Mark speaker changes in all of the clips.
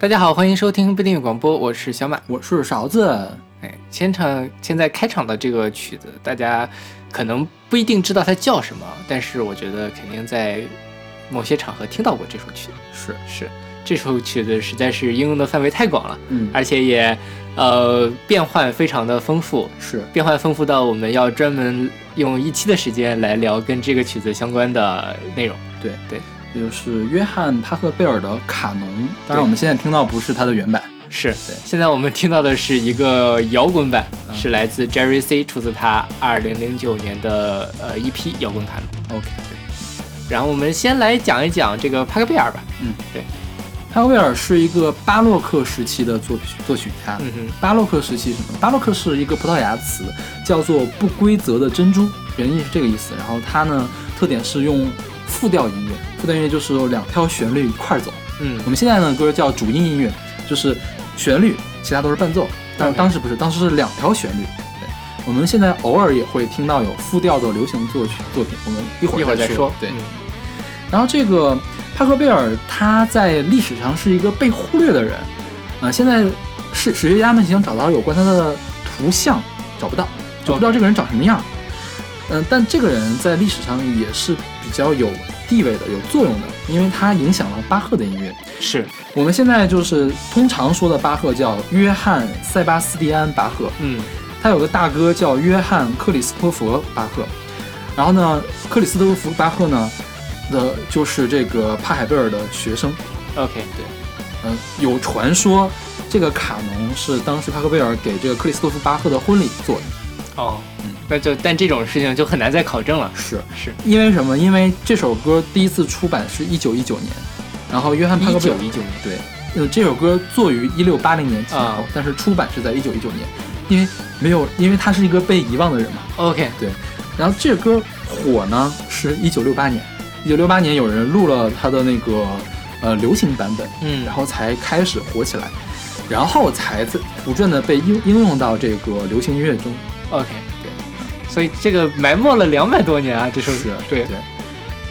Speaker 1: 大家好，欢迎收听不订阅广播，我是小马。
Speaker 2: 我是勺子。
Speaker 1: 哎，现场现在开场的这个曲子，大家可能不一定知道它叫什么，但是我觉得肯定在某些场合听到过这首曲子。
Speaker 2: 是
Speaker 1: 是，这首曲子实在是应用的范围太广了，
Speaker 2: 嗯，
Speaker 1: 而且也呃变换非常的丰富，
Speaker 2: 是
Speaker 1: 变换丰富到我们要专门用一期的时间来聊跟这个曲子相关的内容。
Speaker 2: 对
Speaker 1: 对，
Speaker 2: 也就是约翰·帕克贝尔的《卡农》。当然，我们现在听到不是它的原版，
Speaker 1: 是
Speaker 2: 对
Speaker 1: 现在我们听到的是一个摇滚版，
Speaker 2: 嗯
Speaker 1: 是来自 Jerry C，出自他二零零九年的呃一批摇滚卡农。
Speaker 2: OK，对
Speaker 1: 然后我们先来讲一讲这个帕克贝尔吧。
Speaker 2: 嗯，对帕克贝尔是一个巴洛克时期的作曲作曲家。
Speaker 1: 嗯哼，
Speaker 2: 巴洛克时期什么？巴洛克是一个葡萄牙词，叫做不规则的珍珠，原意是这个意思。然后它呢，特点是用复调音乐，复调音乐就是有两条旋律一块儿走。
Speaker 1: 嗯
Speaker 2: 我们现在呢歌叫主音音乐，就是旋律，其他都是伴奏。但当时不是，当时是两条旋律。对，我们现在偶尔也会听到有复调的流行作曲作品，我们一会
Speaker 1: 一会儿
Speaker 2: 儿再
Speaker 1: 再说。
Speaker 2: 对，
Speaker 1: 嗯
Speaker 2: 然后这个帕克贝尔他在历史上是一个被忽略的人，呃，现在史史学家们想找到有关他的图像，找不到，找不到这个人长什么样。嗯、但这个人在历史上也是比较有地位的、有作用的，因为他影响了巴赫的音乐。
Speaker 1: 是，
Speaker 2: 我们现在就是通常说的巴赫叫约翰·塞巴斯蒂安·巴赫，
Speaker 1: 嗯
Speaker 2: 他有个大哥叫约翰·克里斯托弗·巴赫，然后呢，克里斯托弗·巴赫呢的就是这个帕海贝尔的学生。
Speaker 1: ，OK，对
Speaker 2: 嗯、有传说这个卡农是当时帕克贝尔给这个克里斯托弗·巴赫的婚礼做的。
Speaker 1: 哦，嗯那就但这种事情就很难再考证了。
Speaker 2: 是
Speaker 1: 是，
Speaker 2: 因为什么？因为这首歌第一次出版是一九一九年，然后约翰·帕
Speaker 1: 一
Speaker 2: 克贝尔
Speaker 1: 九一九年，
Speaker 2: 对，呃，这首歌作于一六八零年前后，
Speaker 1: 啊
Speaker 2: 但是出版是在一九一九年，因为没有，因为他是一个被遗忘的人嘛。
Speaker 1: OK，对
Speaker 2: 然后这个歌火呢是一九六八年，一九六八年有人录了他的那个呃流行版本，
Speaker 1: 嗯
Speaker 2: 然后才开始火起来，然后才在不断的被应应用到这个流行音乐中。
Speaker 1: OK，对，所以这个埋没了两百多年啊，这首
Speaker 2: 是
Speaker 1: 对。
Speaker 2: 对，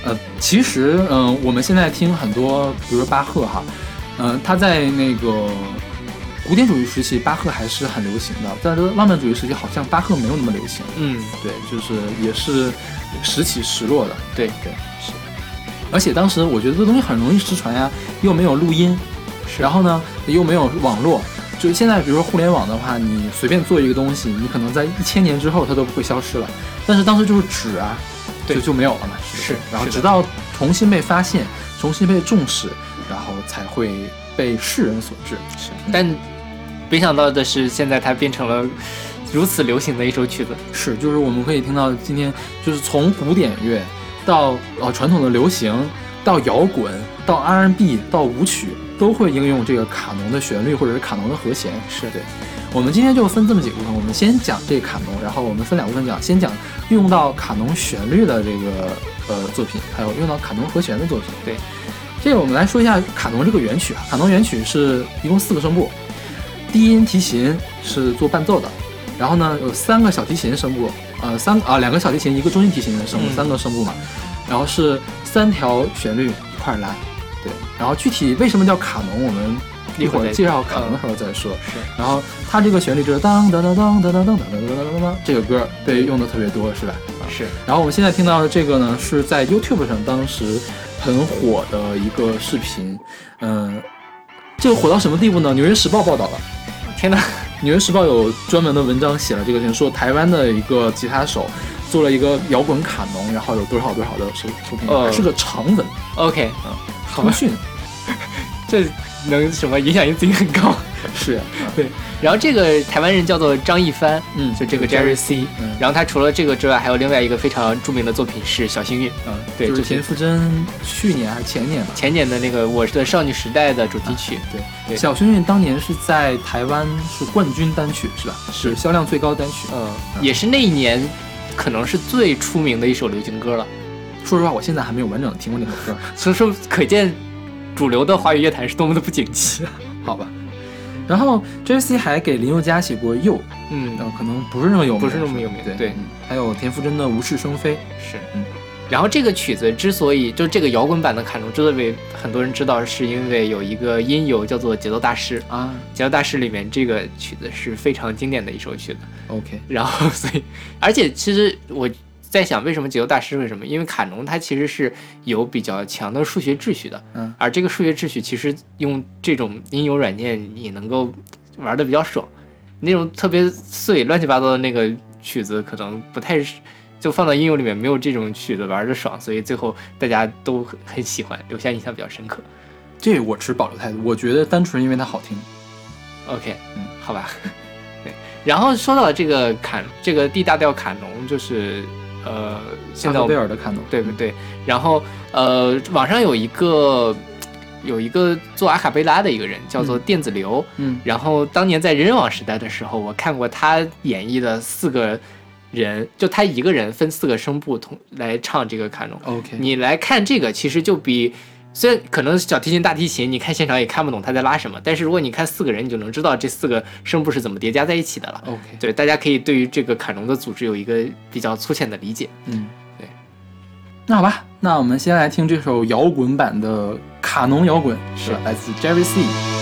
Speaker 2: 呃，其实嗯、我们现在听很多，比如说巴赫哈，嗯、他在那个古典主义时期，巴赫还是很流行的，但是浪漫主义时期好像巴赫没有那么流行。
Speaker 1: 嗯，
Speaker 2: 对，就是也是时起时落的。
Speaker 1: 对。
Speaker 2: 对是，而且当时我觉得这东西很容易失传呀，又没有录音，然后呢又没有网络。就是现在，比如说互联网的话，你随便做一个东西，你可能在一千年之后它都不会消失了。但是当时就是纸啊，
Speaker 1: 对
Speaker 2: 就就没有了嘛。
Speaker 1: 是是
Speaker 2: 然后直到重新被发现，重新被重视，然后才会被世人所知。是，
Speaker 1: 但没想到的是，现在它变成了如此流行的一首曲子。
Speaker 2: 是，就是我们可以听到今天，就是从古典乐到呃传统的流行，到摇滚，到 R&B，到舞曲，都会应用这个卡农的旋律或者是卡农的和弦。是。对。我们今天就分这么几个部分，我们先讲这卡农，然后我们分两部分讲，先讲用到卡农旋律的这个呃作品，还有用到卡农和弦的作品。
Speaker 1: 对，
Speaker 2: 这个我们来说一下卡农这个原曲啊，卡农原曲是一共四个声部，低音提琴是做伴奏的，然后呢有三个小提琴声部，呃三啊两个小提琴一个中音提琴的声部，
Speaker 1: 嗯。
Speaker 2: 三个声部嘛，然后是三条旋律一块儿来，对，然后具体为什么叫卡农，我们一会儿介绍卡农的时候再说。
Speaker 1: 是，
Speaker 2: 然后它这个旋律就是当当当当当当当当当当当当，这个歌被用的特别多，是吧？啊
Speaker 1: 是，
Speaker 2: 然后我们现在听到的这个呢，是在 YouTube 上当时很火的一个视频，嗯、这个火到什么地步呢？《纽约时报》报道了，
Speaker 1: 天哪！
Speaker 2: 《纽约时报》有专门的文章写了这个事情，说台湾的一个吉他手做了一个摇滚卡农，然后有多少多少的收收听，
Speaker 1: 呃
Speaker 2: 是个长文
Speaker 1: OK，好吧，
Speaker 2: 通讯，
Speaker 1: 这能什么影响因子很高。
Speaker 2: 是，啊
Speaker 1: 对，然后这个台湾人叫做张一帆，
Speaker 2: 嗯
Speaker 1: 就这个 Jerry C。
Speaker 2: 嗯
Speaker 1: 然后他除了这个之外，还有另外一个非常著名的作品是《小幸运》，
Speaker 2: 嗯，对就是
Speaker 1: 对
Speaker 2: 田馥甄去年还是前年吧，
Speaker 1: 前年的那个《我的少女时代》的主题曲。
Speaker 2: 对，
Speaker 1: 对
Speaker 2: 小幸运当年是在台湾是冠军单曲是吧？
Speaker 1: 是
Speaker 2: 销量最高单曲。
Speaker 1: 嗯，也是那一年可能是最出名的一首流行歌了。
Speaker 2: 说实话，我现在还没有完整的听过那首歌，
Speaker 1: 所 以说，可见主流的华语乐坛是多么的不景气。
Speaker 2: 好吧。然后 J C 还给林宥嘉写过《又》，
Speaker 1: 嗯。
Speaker 2: 呃，可能不是那么有名，
Speaker 1: 不是那么有名
Speaker 2: 对。
Speaker 1: 对。
Speaker 2: 嗯还有田馥甄的《无事生非》。
Speaker 1: 是，嗯。然后这个曲子之所以就这个摇滚版的卡农之所以被很多人知道，是因为有一个音游叫做《节奏大师》
Speaker 2: 啊
Speaker 1: 节奏大师》里面这个曲子是非常经典的一首曲子。
Speaker 2: ，OK，
Speaker 1: 然后所以，而且其实我在想，为什么节奏大师？为什么？因为卡农它其实是有比较强的数学秩序的，
Speaker 2: 嗯，
Speaker 1: 而这个数学秩序其实用这种音游软件你能够玩的比较爽，那种特别碎、乱七八糟的那个曲子可能不太是。就放到音游里面没有这种曲子玩的爽，所以最后大家都很很喜欢，留下印象比较深刻。
Speaker 2: 这我持保留态度，我觉得单纯因为它好听。
Speaker 1: OK，
Speaker 2: 嗯，
Speaker 1: 好吧。对，然后说到这个卡，这个 D 大调卡农，就是呃，现在
Speaker 2: 萨
Speaker 1: 我
Speaker 2: 贝尔的卡农，
Speaker 1: 对不对？然后呃，网上有一个有一个做阿卡贝拉的一个人，叫做电子流。
Speaker 2: 嗯
Speaker 1: 然后当年在人人网时代的时候，我看过他演绎的四个人，就他一个人分四个声部同来唱这个卡农。
Speaker 2: ，OK，
Speaker 1: 你来看这个，其实就比虽然可能小提琴、大提琴，你看现场也看不懂他在拉什么，但是如果你看四个人，你就能知道这四个声部是怎么叠加在一起的了。
Speaker 2: OK，
Speaker 1: 对，大家可以对于这个卡农的组织有一个比较粗浅的理解。
Speaker 2: 嗯，
Speaker 1: 对。
Speaker 2: 那好吧，那我们先来听这首摇滚版的卡农摇滚，
Speaker 1: 是
Speaker 2: 来自 Jerry C。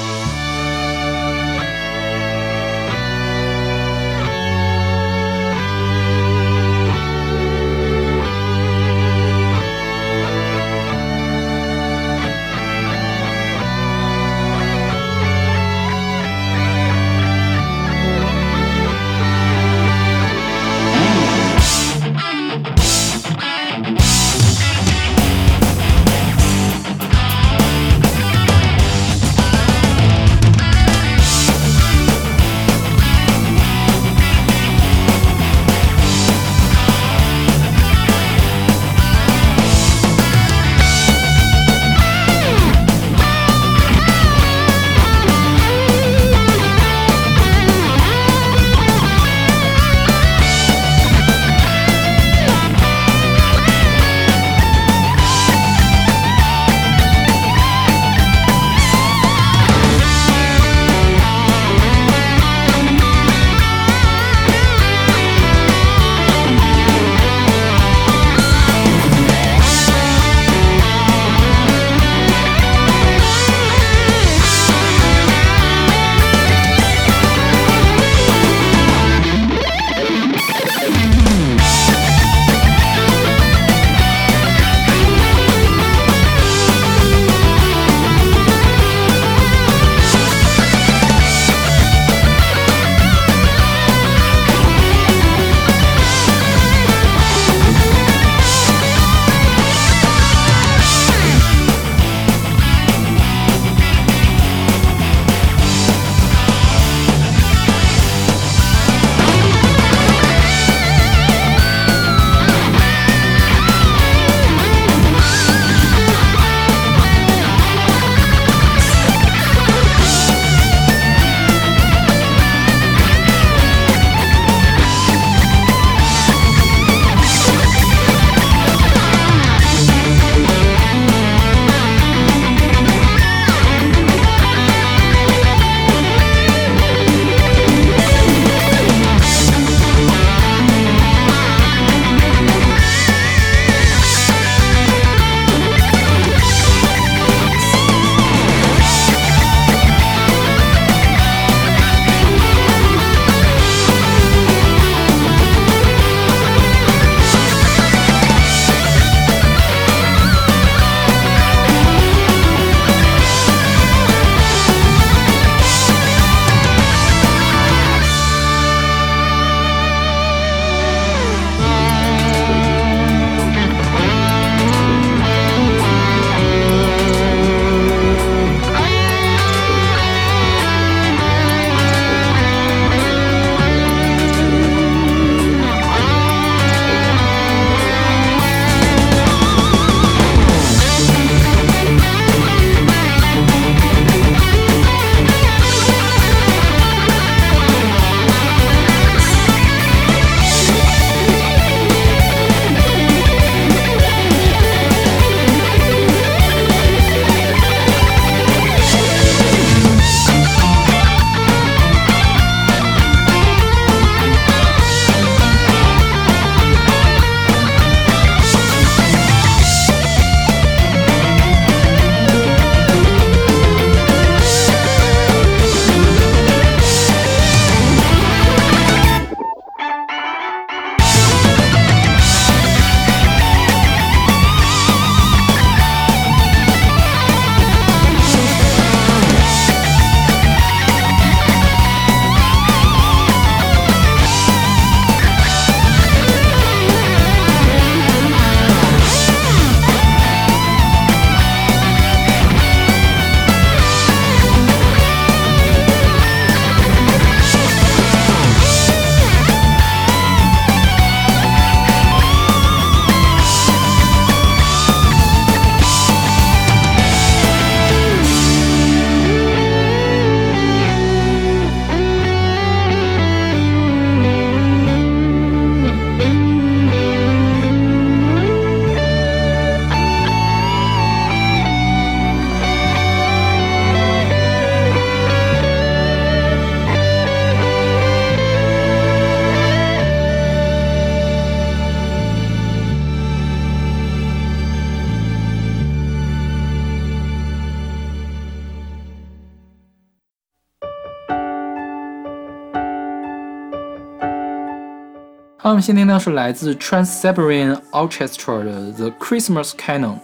Speaker 2: 好，我们先听到是来自 Trans-Siberian Orchestra 的 The Christmas Canon，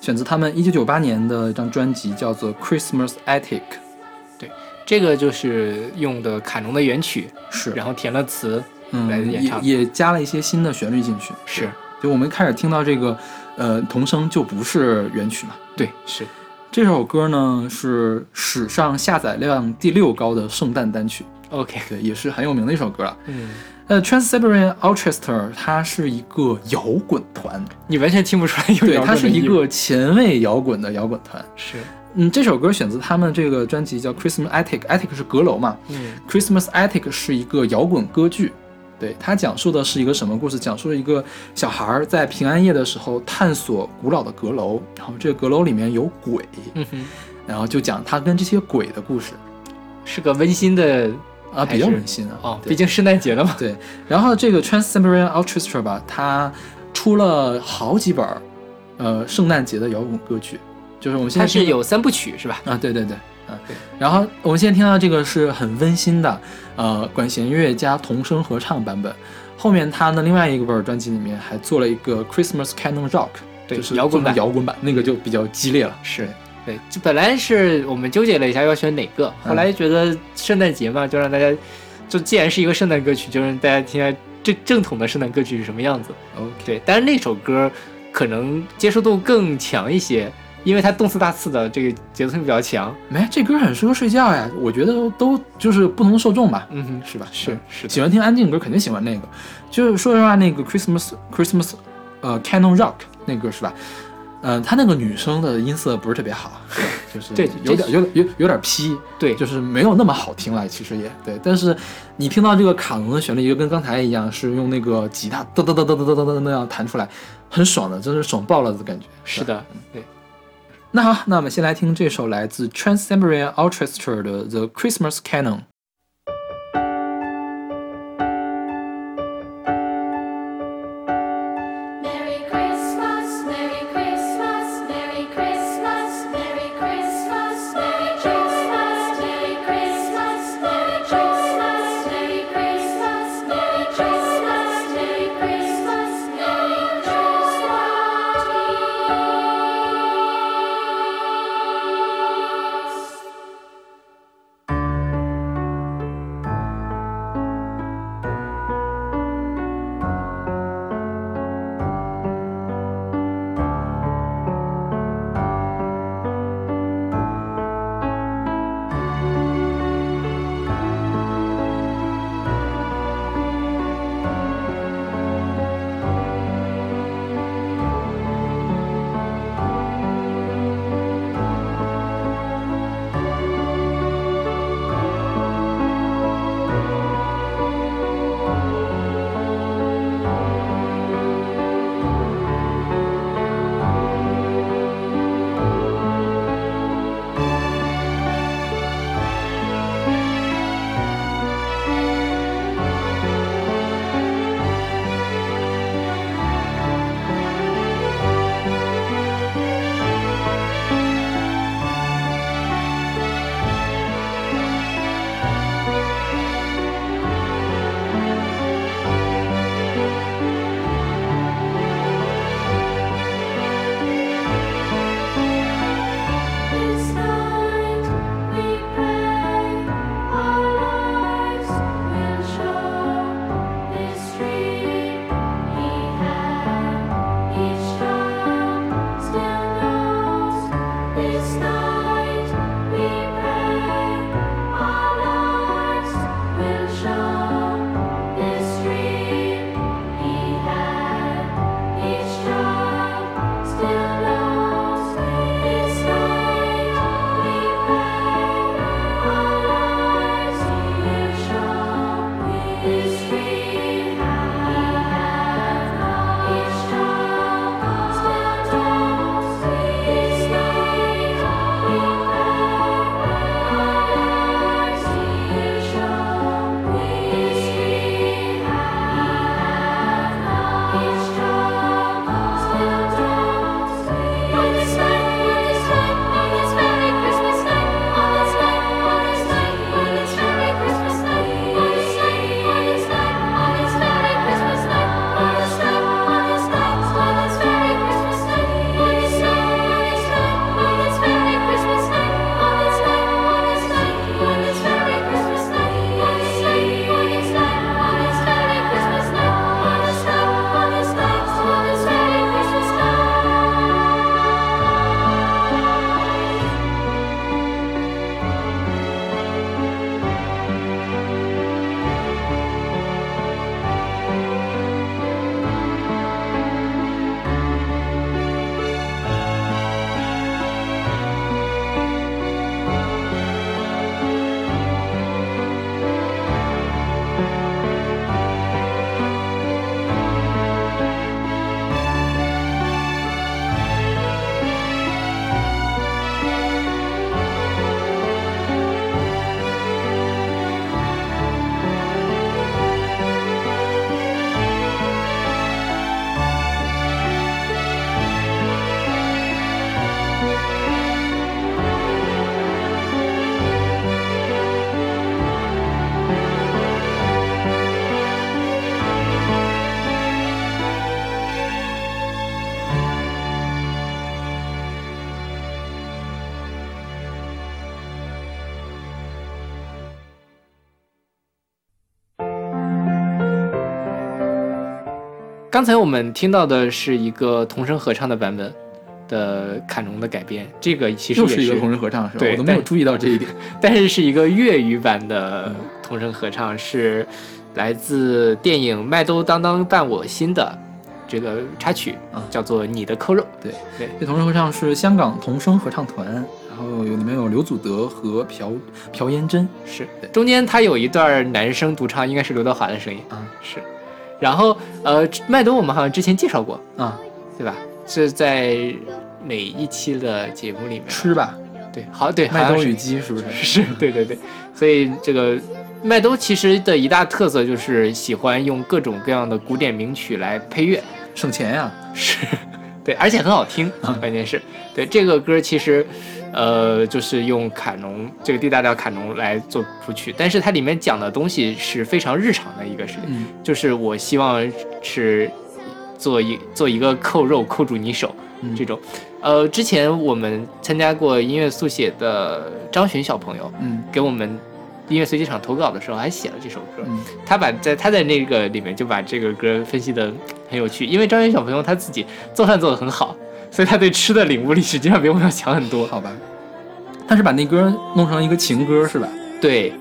Speaker 2: 选择他们1998年的一张专辑，叫做 Christmas Attic。
Speaker 1: 对这个就是用的卡农的原曲，
Speaker 2: 是，
Speaker 1: 然后填了词，来
Speaker 2: 嗯，
Speaker 1: 演唱
Speaker 2: 也也加了一些新的旋律进去。
Speaker 1: 是
Speaker 2: 就我们开始听到这个，呃，童声就不是原曲嘛。
Speaker 1: 对，是
Speaker 2: 这首歌呢是史上下载量第六高的圣诞单曲
Speaker 1: ，OK，
Speaker 2: 对，也是很有名的一首歌了。
Speaker 1: 嗯，
Speaker 2: 呃，Trans-Siberian Orchestra 它是一个摇滚团，
Speaker 1: 你完全听不出来有
Speaker 2: 对，
Speaker 1: 摇滚
Speaker 2: 它是一个前卫摇滚的摇滚团。
Speaker 1: 是，
Speaker 2: 嗯，这首歌选自他们这个专辑叫 Christmas Attic，Attic 是阁楼嘛
Speaker 1: 嗯
Speaker 2: ，Christmas Attic 是一个摇滚歌剧。对，它讲述的是一个什么故事？讲述了一个小孩儿在平安夜的时候探索古老的阁楼，然后这个阁楼里面有鬼，
Speaker 1: 嗯哼，
Speaker 2: 然后就讲他跟这些鬼的故事
Speaker 1: 是个温馨的
Speaker 2: 啊，比较温馨啊。
Speaker 1: 毕竟圣诞节了嘛。
Speaker 2: 对，然后这个 Trans-Siberian Orchestra 吧，它出了好几本儿呃圣诞节的摇滚歌曲，就是我们现在它
Speaker 1: 是有三部曲是吧？
Speaker 2: 啊，对对对，啊
Speaker 1: 对。
Speaker 2: 然后我们现在听到这个是很温馨的，呃，管弦乐加童声合唱版本。后面他的另外一个本儿专辑里面还做了一个 Christmas Canon Rock，
Speaker 1: 对
Speaker 2: 就是
Speaker 1: 摇滚版
Speaker 2: 摇滚版，那个就比较激烈了。
Speaker 1: 是对，就本来是我们纠结了一下要选哪个，后来觉得圣诞节嘛，就让大家，就既然是一个圣诞歌曲，就让大家听下正正统的圣诞歌曲是什么样子。
Speaker 2: OK，
Speaker 1: 对，但是那首歌可能接受度更强一些，因为它动次大次的，这个节奏性比较强。
Speaker 2: 没，这歌很适合睡觉呀。我觉得都就是不同受众吧，
Speaker 1: 嗯哼，
Speaker 2: 是吧？
Speaker 1: 是
Speaker 2: 嗯
Speaker 1: 是，
Speaker 2: 喜欢听安静歌肯定喜欢那个。就是说实话，那个 Christmas Christmas 呃 Canon Rock 那歌是吧？嗯，他那个女生的音色不是特别好，就是
Speaker 1: 这
Speaker 2: 有点有点有有点劈，
Speaker 1: 对，
Speaker 2: 就是没有那么好听了，其实也对。但是你听到这个卡农的旋律，就跟刚才一样，是用那个吉他噔噔噔噔噔噔噔噔那样弹出来，很爽的，真是爽爆了的感觉。
Speaker 1: 是的，对。
Speaker 2: 那好，那我们先来听这首来自 Trans Siberian Orchestra 的《The Christmas Canon》。
Speaker 1: 刚才我们听到的是一个童声合唱的版本的卡农的改编，这个其实也
Speaker 3: 又是一个童声合唱，是吧？我都没有注意到这一点。
Speaker 1: 但是是一个粤语版的童声合唱，是来自电影《麦兜当当伴我心》的这个插曲
Speaker 3: 啊，
Speaker 1: 叫做《你的扣肉》。
Speaker 3: 对
Speaker 1: 对
Speaker 3: 这童声合唱是香港童声合唱团，然后有里面有刘祖德和朴朴妍珍
Speaker 1: 是中间他有一段男声独唱，应该是刘德华的声音
Speaker 3: 啊
Speaker 1: 是。然后呃，麦兜我们好像之前介绍过，
Speaker 3: 啊，
Speaker 1: 对吧？是在哪一期的节目里面？
Speaker 3: 吃吧，
Speaker 1: 对，好对，
Speaker 3: 麦兜
Speaker 1: 像是。
Speaker 3: 与鸡是不是？
Speaker 1: 是，对对对，所以这个麦兜其实的一大特色就是喜欢用各种各样的古典名曲来配乐，
Speaker 3: 省钱呀，
Speaker 1: 是，对，而且很好听
Speaker 3: 啊，
Speaker 1: 关键是，对这个歌其实，呃，就是用卡农这个 D 大调卡农来做谱曲，但是它里面讲的东西是非常日常的一个事情，
Speaker 3: 嗯。
Speaker 1: 就是我希望是做一做一个扣肉扣住你手
Speaker 3: 嗯
Speaker 1: 这种，呃，之前我们参加过音乐速写的张巡小朋友，
Speaker 3: 嗯。
Speaker 1: 给我们音乐随机场投稿的时候还写了这首歌，
Speaker 3: 嗯。
Speaker 1: 他把在他在那个里面就把这个歌分析的很有趣，因为张巡小朋友他自己做饭做的很好，所以他对吃的领悟力实际上比我们要强很多。
Speaker 3: 好吧。但是把那歌弄成一个情歌是吧？
Speaker 1: 对，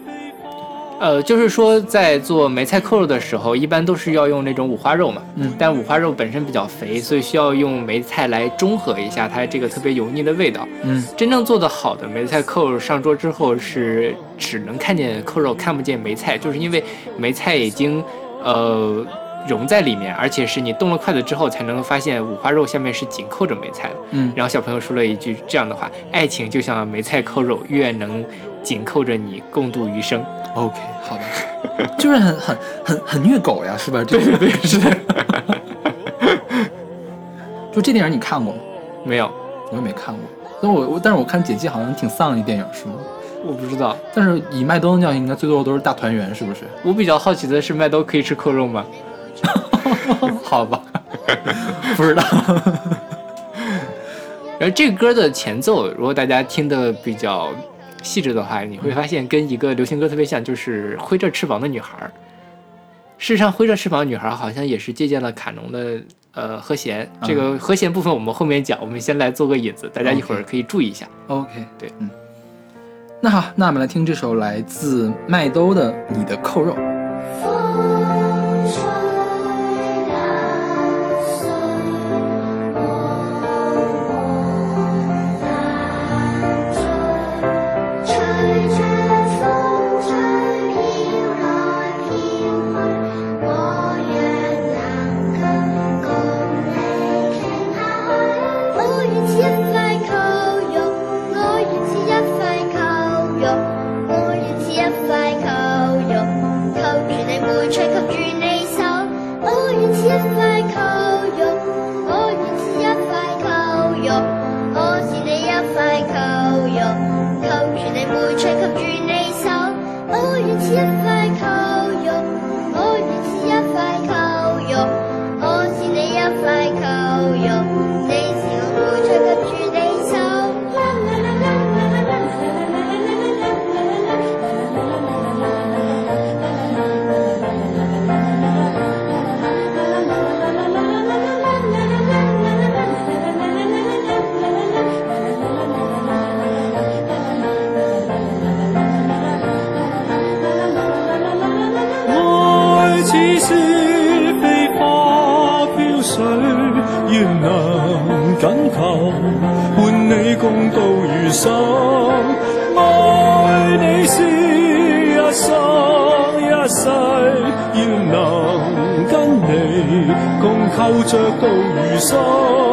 Speaker 1: 呃，就是说在做梅菜扣肉的时候，一般都是要用那种五花肉嘛，
Speaker 3: 嗯
Speaker 1: 但五花肉本身比较肥，所以需要用梅菜来中和一下它这个特别油腻的味道。
Speaker 3: 嗯
Speaker 1: 真正做得好的梅菜扣肉上桌之后是只能看见扣肉，看不见梅菜，就是因为梅菜已经呃融在里面，而且是你动了筷子之后才能发现五花肉下面是紧扣着梅菜的。
Speaker 3: 嗯，
Speaker 1: 然后小朋友说了一句这样的话：“爱情就像梅菜扣肉，越能紧扣着你共度余生。
Speaker 3: OK，好的，就是很很很很虐狗呀，是吧？对对对，是的。就这电影你看过吗？”
Speaker 1: 没有，
Speaker 3: 我也没看过。但我我但是我看简介好像挺丧的电影是吗？
Speaker 1: 我不知道。
Speaker 3: 但是以麦兜那样，应该最多都是大团圆，是不是？
Speaker 1: 我比较好奇的是，麦兜可以吃扣肉吗？
Speaker 3: 好吧，不知道。
Speaker 1: 然后这个歌的前奏，如果大家听的比较细致的话，你会发现跟一个流行歌特别像，就是《挥着翅膀的女孩》。事实上，《挥着翅膀的女孩》好像也是借鉴了卡农的呃和弦。这个和弦部分我们后面讲，我们先来做个引子，大家一会儿可以注意一下。
Speaker 3: OK，
Speaker 1: 对，
Speaker 3: 嗯。那好，那我们来听这首来自麦兜的《你的扣肉》。
Speaker 4: 着
Speaker 5: 到如心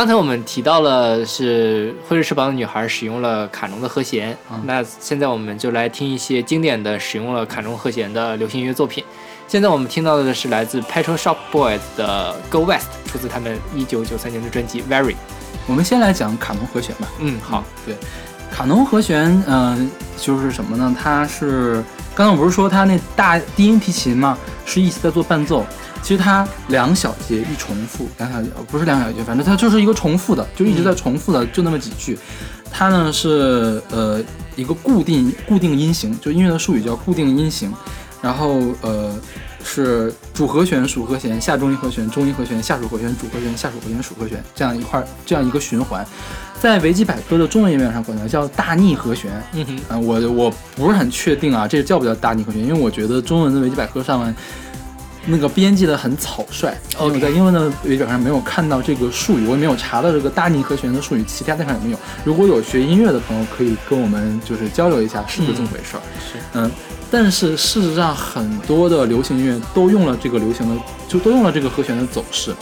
Speaker 1: 刚才我们提到了是《灰色翅膀的女孩》使用了卡农的和弦，那现在我们就来听一些经典的使用了卡农和弦的流行音乐作品。现在我们听到的是来自 Petrol Shop Boys 的《Go West》，出自他们一九九三年的专辑《Very》。
Speaker 2: 我们先来讲卡农和弦吧。
Speaker 1: 嗯，好，
Speaker 2: 对，卡农和弦，嗯、就是什么呢？它是刚才我不是说它那大低音提琴嘛，是一直在做伴奏。其实它两小节一重复，两小节不是两小节，反正它就是一个重复的，就一直在重复的，就那么几句。它呢是呃一个固定固定音型，就音乐的术语叫固定音型。然后呃是主和弦、属和弦、下中音和弦、中音和弦、下属和弦、主和弦、下属和弦、属和弦这样一块这样一个循环。在维基百科的中文页面上管它叫大逆和弦。
Speaker 1: 嗯哼，
Speaker 2: 啊、我我不是很确定啊，这叫不叫大逆和弦？因为我觉得中文的维基百科上面那个编辑的很草率，因为我在英文的维基百科上没有看到这个术语，我也没有查到这个大逆和弦的术语，其他地方也没有。如果有学音乐的朋友，可以跟我们就是交流一下是不是这么回事儿。
Speaker 1: 是，
Speaker 2: 嗯，但是事实上很多的流行音乐都用了这个流行的，就都用了这个和弦的走势。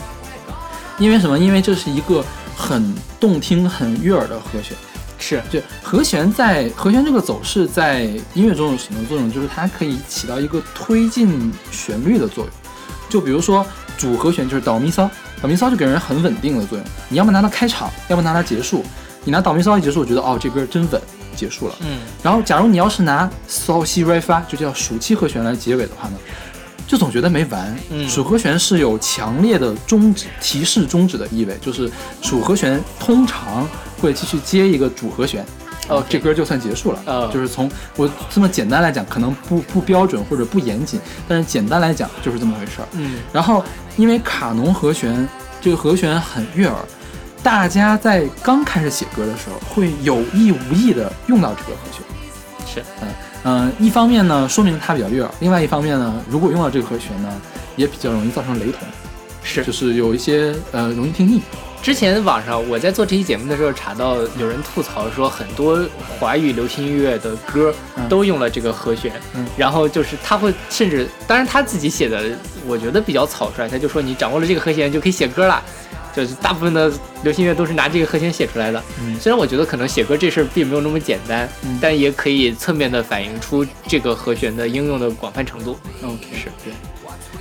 Speaker 2: 因为什么？因为这是一个很动听、很悦耳的和弦。
Speaker 1: 是，
Speaker 2: 就和弦在和弦这个走势在音乐中有什么作用？就是它可以起到一个推进旋律的作用。就比如说主和弦就是哆咪嗦，哆咪嗦就给人很稳定的作用。你要么拿它开场，要么拿它结束。你拿哆咪嗦一结束，我觉得哦这歌真稳，结束了。
Speaker 1: 嗯，
Speaker 2: 然后假如你要是拿嗦西瑞发，就叫属七和弦来结尾的话呢，就总觉得没完。
Speaker 1: 嗯
Speaker 2: 属和弦是有强烈的终止、提示终止的意味，就是属和弦通常会继续接一个主和弦。哦这歌就算结束了。
Speaker 1: 哦
Speaker 2: 就是从我这么简单来讲，可能不不标准或者不严谨，但是简单来讲就是这么回事儿。
Speaker 1: 嗯，
Speaker 2: 然后因为卡农和弦这个和弦很悦耳，大家在刚开始写歌的时候会有意无意的用到这个和弦。
Speaker 1: 是，
Speaker 2: 嗯嗯、一方面呢说明它比较悦耳，另外一方面呢，如果用到这个和弦呢，也比较容易造成雷同，
Speaker 1: 是
Speaker 2: 就是有一些呃容易听腻。
Speaker 1: 之前网上我在做这期节目的时候查到有人吐槽说，很多华语流行音乐的歌
Speaker 2: 嗯
Speaker 1: 都用了这个和弦，
Speaker 2: 嗯
Speaker 1: 然后就是他会甚至，当然他自己写的，我觉得比较草率，他就说你掌握了这个和弦就可以写歌了。就是大部分的流行音乐都是拿这个和弦写出来的。
Speaker 2: 嗯
Speaker 1: 虽然我觉得可能写歌这事儿并没有那么简单，
Speaker 2: 嗯
Speaker 1: 但也可以侧面的反映出这个和弦的应用的广泛程度。
Speaker 2: OK，是对。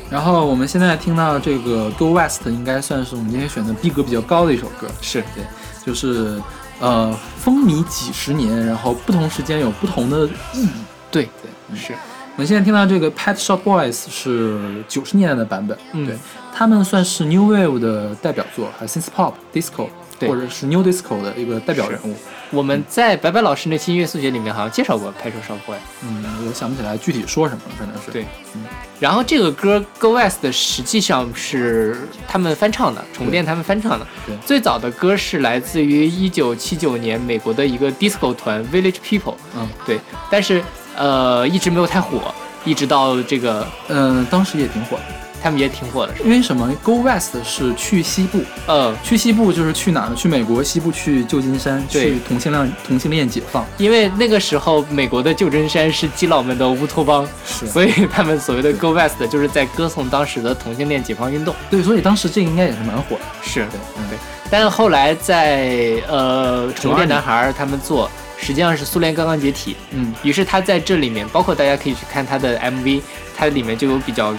Speaker 2: 然后我们现在听到这个《Go West》应该算是我们今天选的逼格比较高的一首歌，
Speaker 1: 是。
Speaker 2: 对，就是呃风靡几十年，然后不同时间有不同的意义。
Speaker 1: 对，
Speaker 2: 对，嗯。
Speaker 1: 是，
Speaker 2: 我们现在听到这个 Pet Shop Boys 是九十年代的版本，
Speaker 1: 嗯。
Speaker 2: 对，他们算是 New Wave 的代表作，还有 Synth Pop、Disco
Speaker 1: 对。
Speaker 2: 或者是 New Disco 的一个代表人物。
Speaker 1: 我们在白白老师那期音乐速写里面好像介绍过 Petrol Shop Boy。
Speaker 2: 嗯，我想不起来具体说什么了，反正是。
Speaker 1: 对。嗯。然后这个歌《Go West》实际上是他们翻唱的，宠物店他们翻唱的。
Speaker 2: 对。
Speaker 1: 最早的歌是来自于一九七九年美国的一个 disco 团 Village People。
Speaker 2: 嗯。
Speaker 1: 对，但是呃一直没有太火，一直到这个
Speaker 2: 嗯、当时也挺火的，
Speaker 1: 他们也挺火的，
Speaker 2: 因为什么？Go West 是去西部，
Speaker 1: 呃，
Speaker 2: 去西部就是去哪儿呢？去美国西部，去旧金山，去同性恋同性恋解放。
Speaker 1: 因为那个时候美国的旧金山是基佬们的乌托邦，
Speaker 2: 是
Speaker 1: 所以他们所谓的 Go West 就是在歌颂当时的同性恋解放运动。
Speaker 2: 对，所以当时这个应该也是蛮火的。
Speaker 1: 是
Speaker 2: 对，嗯
Speaker 1: 对，但是后来在呃宠物店男孩他们做，实际上是苏联刚刚解体，
Speaker 2: 嗯，
Speaker 1: 于是他在这里面，包括大家可以去看他的 MV，它里面就有比较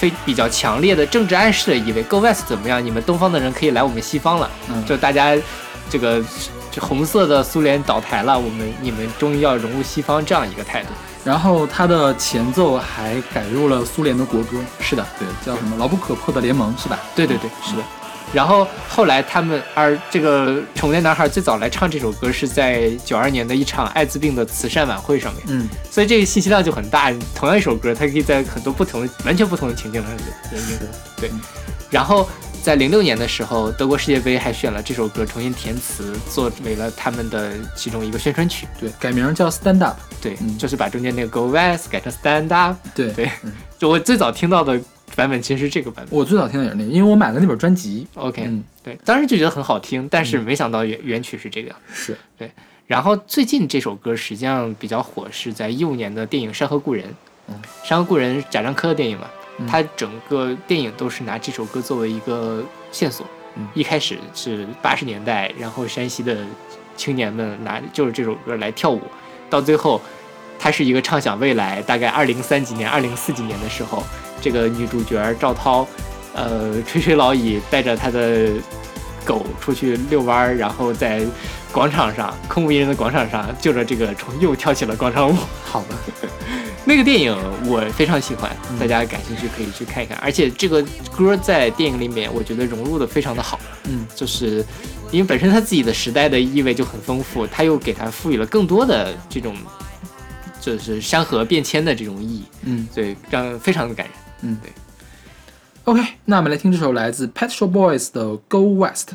Speaker 1: 非比较强烈的政治暗示的意味。Go West 怎么样？你们东方的人可以来我们西方了，
Speaker 2: 嗯
Speaker 1: 就大家这个这红色的苏联倒台了，我们你们终于要融入西方这样一个态度。
Speaker 2: 然后它的前奏还改入了苏联的国歌，
Speaker 1: 是的，
Speaker 2: 对，叫什么“牢不可破的联盟”是吧？
Speaker 1: 对对对，是的。然后后来他们，而这个宠物店男孩最早来唱这首歌是在九二年的一场艾滋病的慈善晚会上面，
Speaker 6: 嗯，
Speaker 1: 所以这个信息量就很大。同样一首歌，它可以在很多不同的、完全不同的情境上演演对。然后在零六年的时候，德国世界杯还选了这首歌重新填词，作为了他们的其中一个宣传曲。
Speaker 6: 对，改名叫 Stand Up。
Speaker 1: 对，
Speaker 6: 嗯
Speaker 1: 就是把中间那个 Go West 改成 Stand Up。
Speaker 6: 对
Speaker 1: 对
Speaker 6: 嗯
Speaker 1: 就我最早听到的版本其实是这个版本。
Speaker 6: 我最早听的也是那个，因为我买了那本专辑。
Speaker 1: OK，、
Speaker 6: 嗯，
Speaker 1: 对，当时就觉得很好听，但是没想到原原曲是这个样。
Speaker 6: 是，
Speaker 1: 然后最近这首歌实际上比较火，是在一五年的电影《山河故人》。
Speaker 6: 嗯，《
Speaker 1: 山河故人》贾樟柯的电影嘛，
Speaker 6: 嗯
Speaker 1: 整个电影都是拿这首歌作为一个线索。
Speaker 6: 嗯
Speaker 1: 一开始是八十年代，然后山西的青年们拿就是这首歌来跳舞，到最后，它是一个畅想未来，大概二零三几年、二零四几年的时候，这个女主角赵涛，呃，垂垂老矣，带着她的狗出去遛弯儿，然后在广场上空无一人的广场上，就着这个虫又跳起了广场舞。
Speaker 6: 好吧。
Speaker 1: 那个电影我非常喜欢，
Speaker 6: 嗯
Speaker 1: 大家感兴趣可以去看一看。而且这个歌在电影里面，我觉得融入的非常的好，
Speaker 6: 嗯，
Speaker 1: 就是因为本身它自己的时代的意味就很丰富，它又给它赋予了更多的这种就是山河变迁的这种意义，
Speaker 6: 嗯
Speaker 1: 所以让非常的感人。
Speaker 6: 嗯，
Speaker 1: 对。
Speaker 6: OK，那我们来听这首来自 Pet Shop Boys 的《Go West》。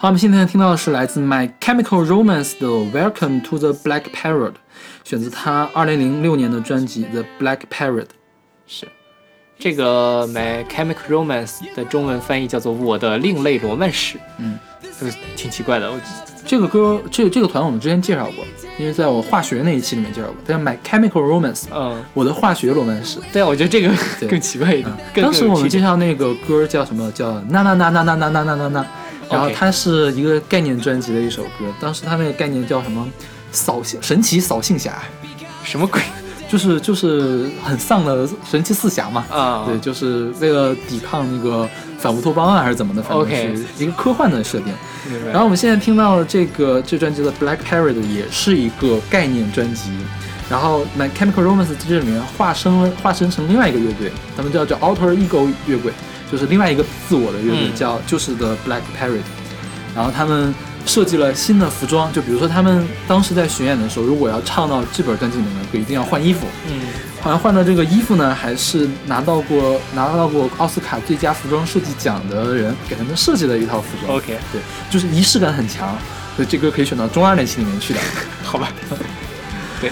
Speaker 2: 好，我们现在听到的是来自 My Chemical Romance 的《Welcome to the Black Parade》，选自他2006年的专辑《The Black Parade》。
Speaker 1: 是这个《My Chemical Romance》的中文翻译叫做《我的另类罗曼史》，
Speaker 2: 嗯，
Speaker 1: 就是挺奇怪的。我
Speaker 2: 这个歌，这个这个团我们之前介绍过，因为在我化学那一期里面介绍过，它叫 My Chemical Romance，
Speaker 1: 嗯，
Speaker 2: 我的化学罗曼史。
Speaker 1: 对啊，我觉得这个更奇怪一点。更
Speaker 2: 当时我们介绍那个歌叫什么？叫那那那那那那那那那那，然后它是一个概念专辑的一首歌，当时它那个概念叫什么？扫兴神奇扫兴侠，
Speaker 1: 什么鬼
Speaker 2: 就是就是很丧的神奇四侠嘛。
Speaker 1: 啊？
Speaker 2: 对，就是为了抵抗那个反乌托邦啊，还是怎么的，反正是一个科幻的设定。然后我们现在听到的这个这专辑的《Black Parade》也是一个概念专辑，然后 My Chemical Romance 在这里面化身了化身成另外一个乐队，他们叫叫 Alter Ego 乐队，就是另外一个自我的乐队，
Speaker 1: 嗯
Speaker 2: 叫就是的 Black Parrot，。然后他们设计了新的服装，就比如说他们当时在巡演的时候，如果要唱到这本专辑里面的歌，一定要换衣服。
Speaker 1: 嗯，
Speaker 2: 好像换的这个衣服呢，还是拿到过拿到过奥斯卡最佳服装设计奖的人给他们设计的一套服装。
Speaker 1: OK
Speaker 2: 对，就是仪式感很强，所以这歌可以选到中二那期里面去的。
Speaker 1: 好吧。对，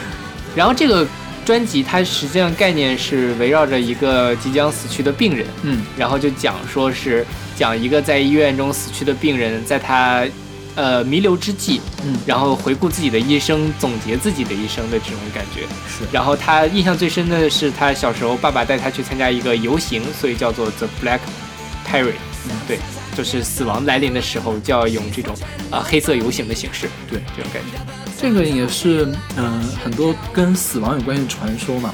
Speaker 1: 然后这个专辑它实际上概念是围绕着一个即将死去的病人，
Speaker 2: 嗯
Speaker 1: 然后就讲说是讲一个在医院中死去的病人，在他呃弥留之际，
Speaker 2: 嗯
Speaker 1: 然后回顾自己的一生，总结自己的一生的这种感觉。
Speaker 2: 是
Speaker 1: 然后他印象最深的是他小时候爸爸带他去参加一个游行，所以叫做 The Black Parade。
Speaker 2: 嗯
Speaker 1: 对，就是死亡来临的时候就要用这种啊、黑色游行的形式，
Speaker 2: 对
Speaker 1: 这种感觉。
Speaker 2: 这个也是嗯、很多跟死亡有关系的传说嘛，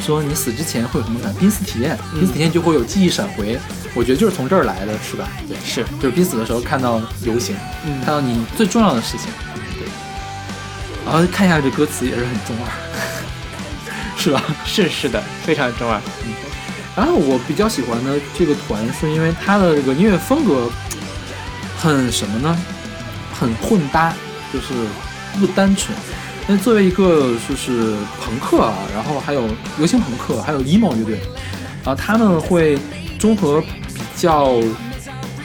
Speaker 2: 说你死之前会有什么感濒死体验，濒死体验就会有记忆闪回。我觉得就是从这儿来的，是吧？对，
Speaker 1: 是，
Speaker 2: 就是濒死的时候看到游行，
Speaker 1: 嗯
Speaker 2: 看到你最重要的事情。对，然后看一下这歌词也是很中二，是吧？
Speaker 1: 是是的，非常中二。
Speaker 2: 嗯然后我比较喜欢的这个团，是因为它的这个音乐风格很什么呢？很混搭，就是不单纯。那作为一个就是朋克啊，然后还有流行朋克，还有 emo 乐队，然后他们会综合比较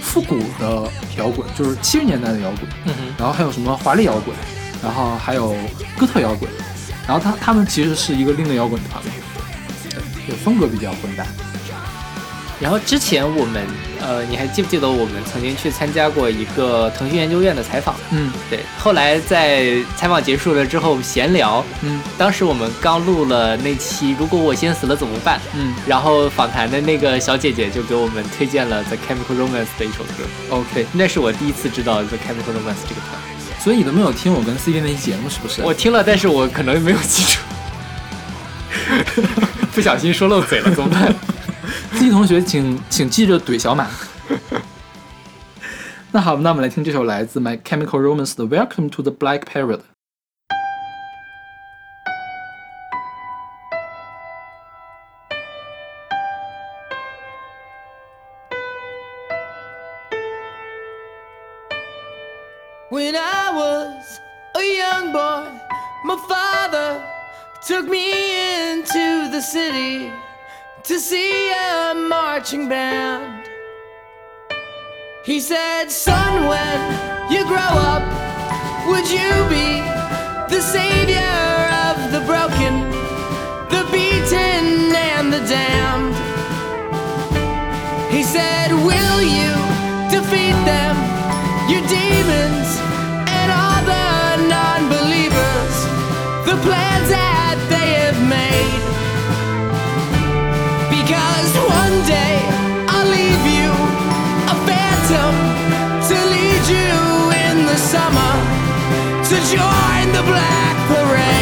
Speaker 2: 复古的摇滚，就是七十年代的摇滚，
Speaker 1: 嗯哼，
Speaker 2: 然后还有什么华丽摇滚，然后还有哥特摇滚，然后他他们其实是一个另类摇滚团，对，风格比较混搭。
Speaker 1: 然后之前我们呃，你还记不记得我们曾经去参加过一个腾讯研究院的采访？
Speaker 2: 嗯
Speaker 1: 对，后来在采访结束了之后闲聊，
Speaker 2: 嗯
Speaker 1: 当时我们刚录了那期《如果我先死了怎么办》，
Speaker 2: 嗯
Speaker 1: 然后访谈的那个小姐姐就给我们推荐了 The Chemical Romance 的一首歌。
Speaker 2: ，OK，
Speaker 1: 那是我第一次知道 The Chemical Romance 这个团，
Speaker 2: 所以你都没有听我跟 C D 那期节目是不是？
Speaker 1: 我听了，但是我可能没有记住，不小心说漏嘴了，怎么办？
Speaker 2: C D 同学请请记着怼小马。那好，那我们来听这首来自 My Chemical Romance 的《Welcome to the Black Parade》。
Speaker 7: When I was a young boy, my father took me into the city to see a marching band. He said, Son, when you grow up, would you be the savior of the broken, the beaten, and the damned? He said, Will you defeat them, your demons, and all the non believers, the plans that they have made? Summer to join the black parade.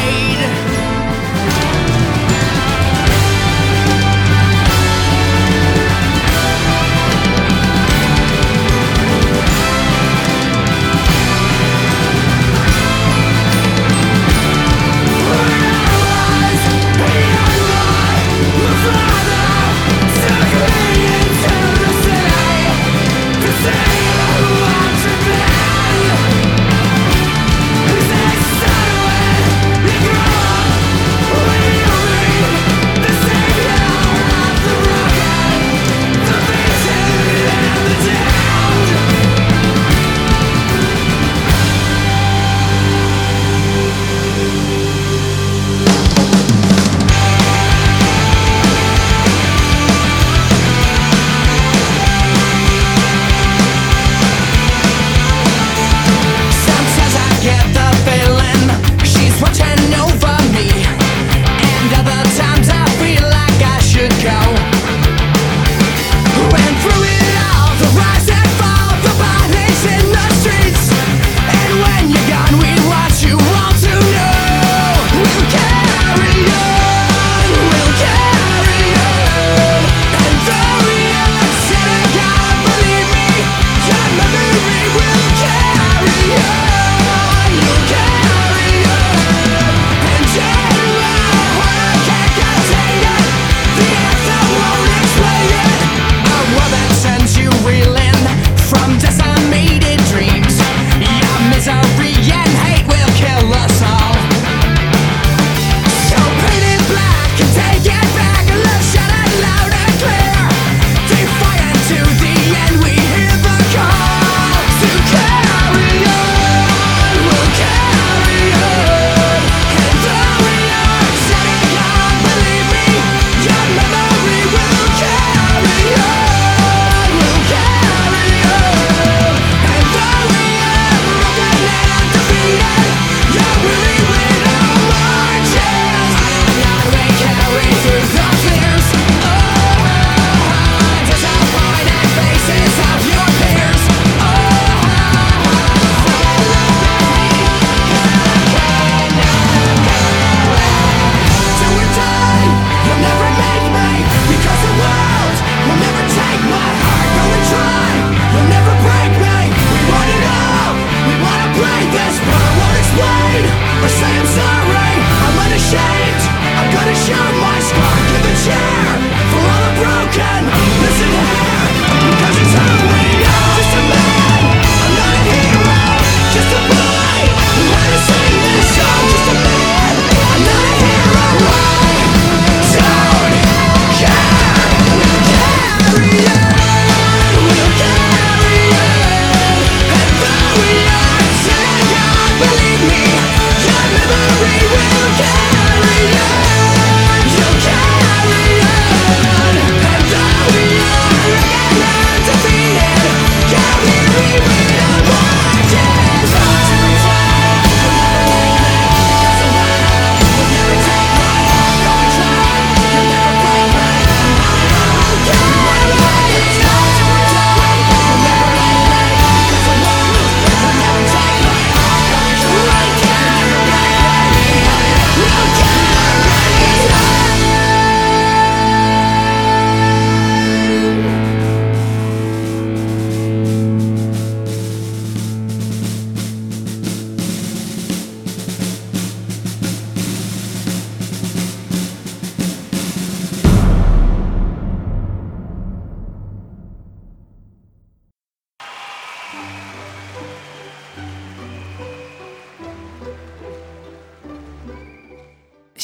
Speaker 7: Son,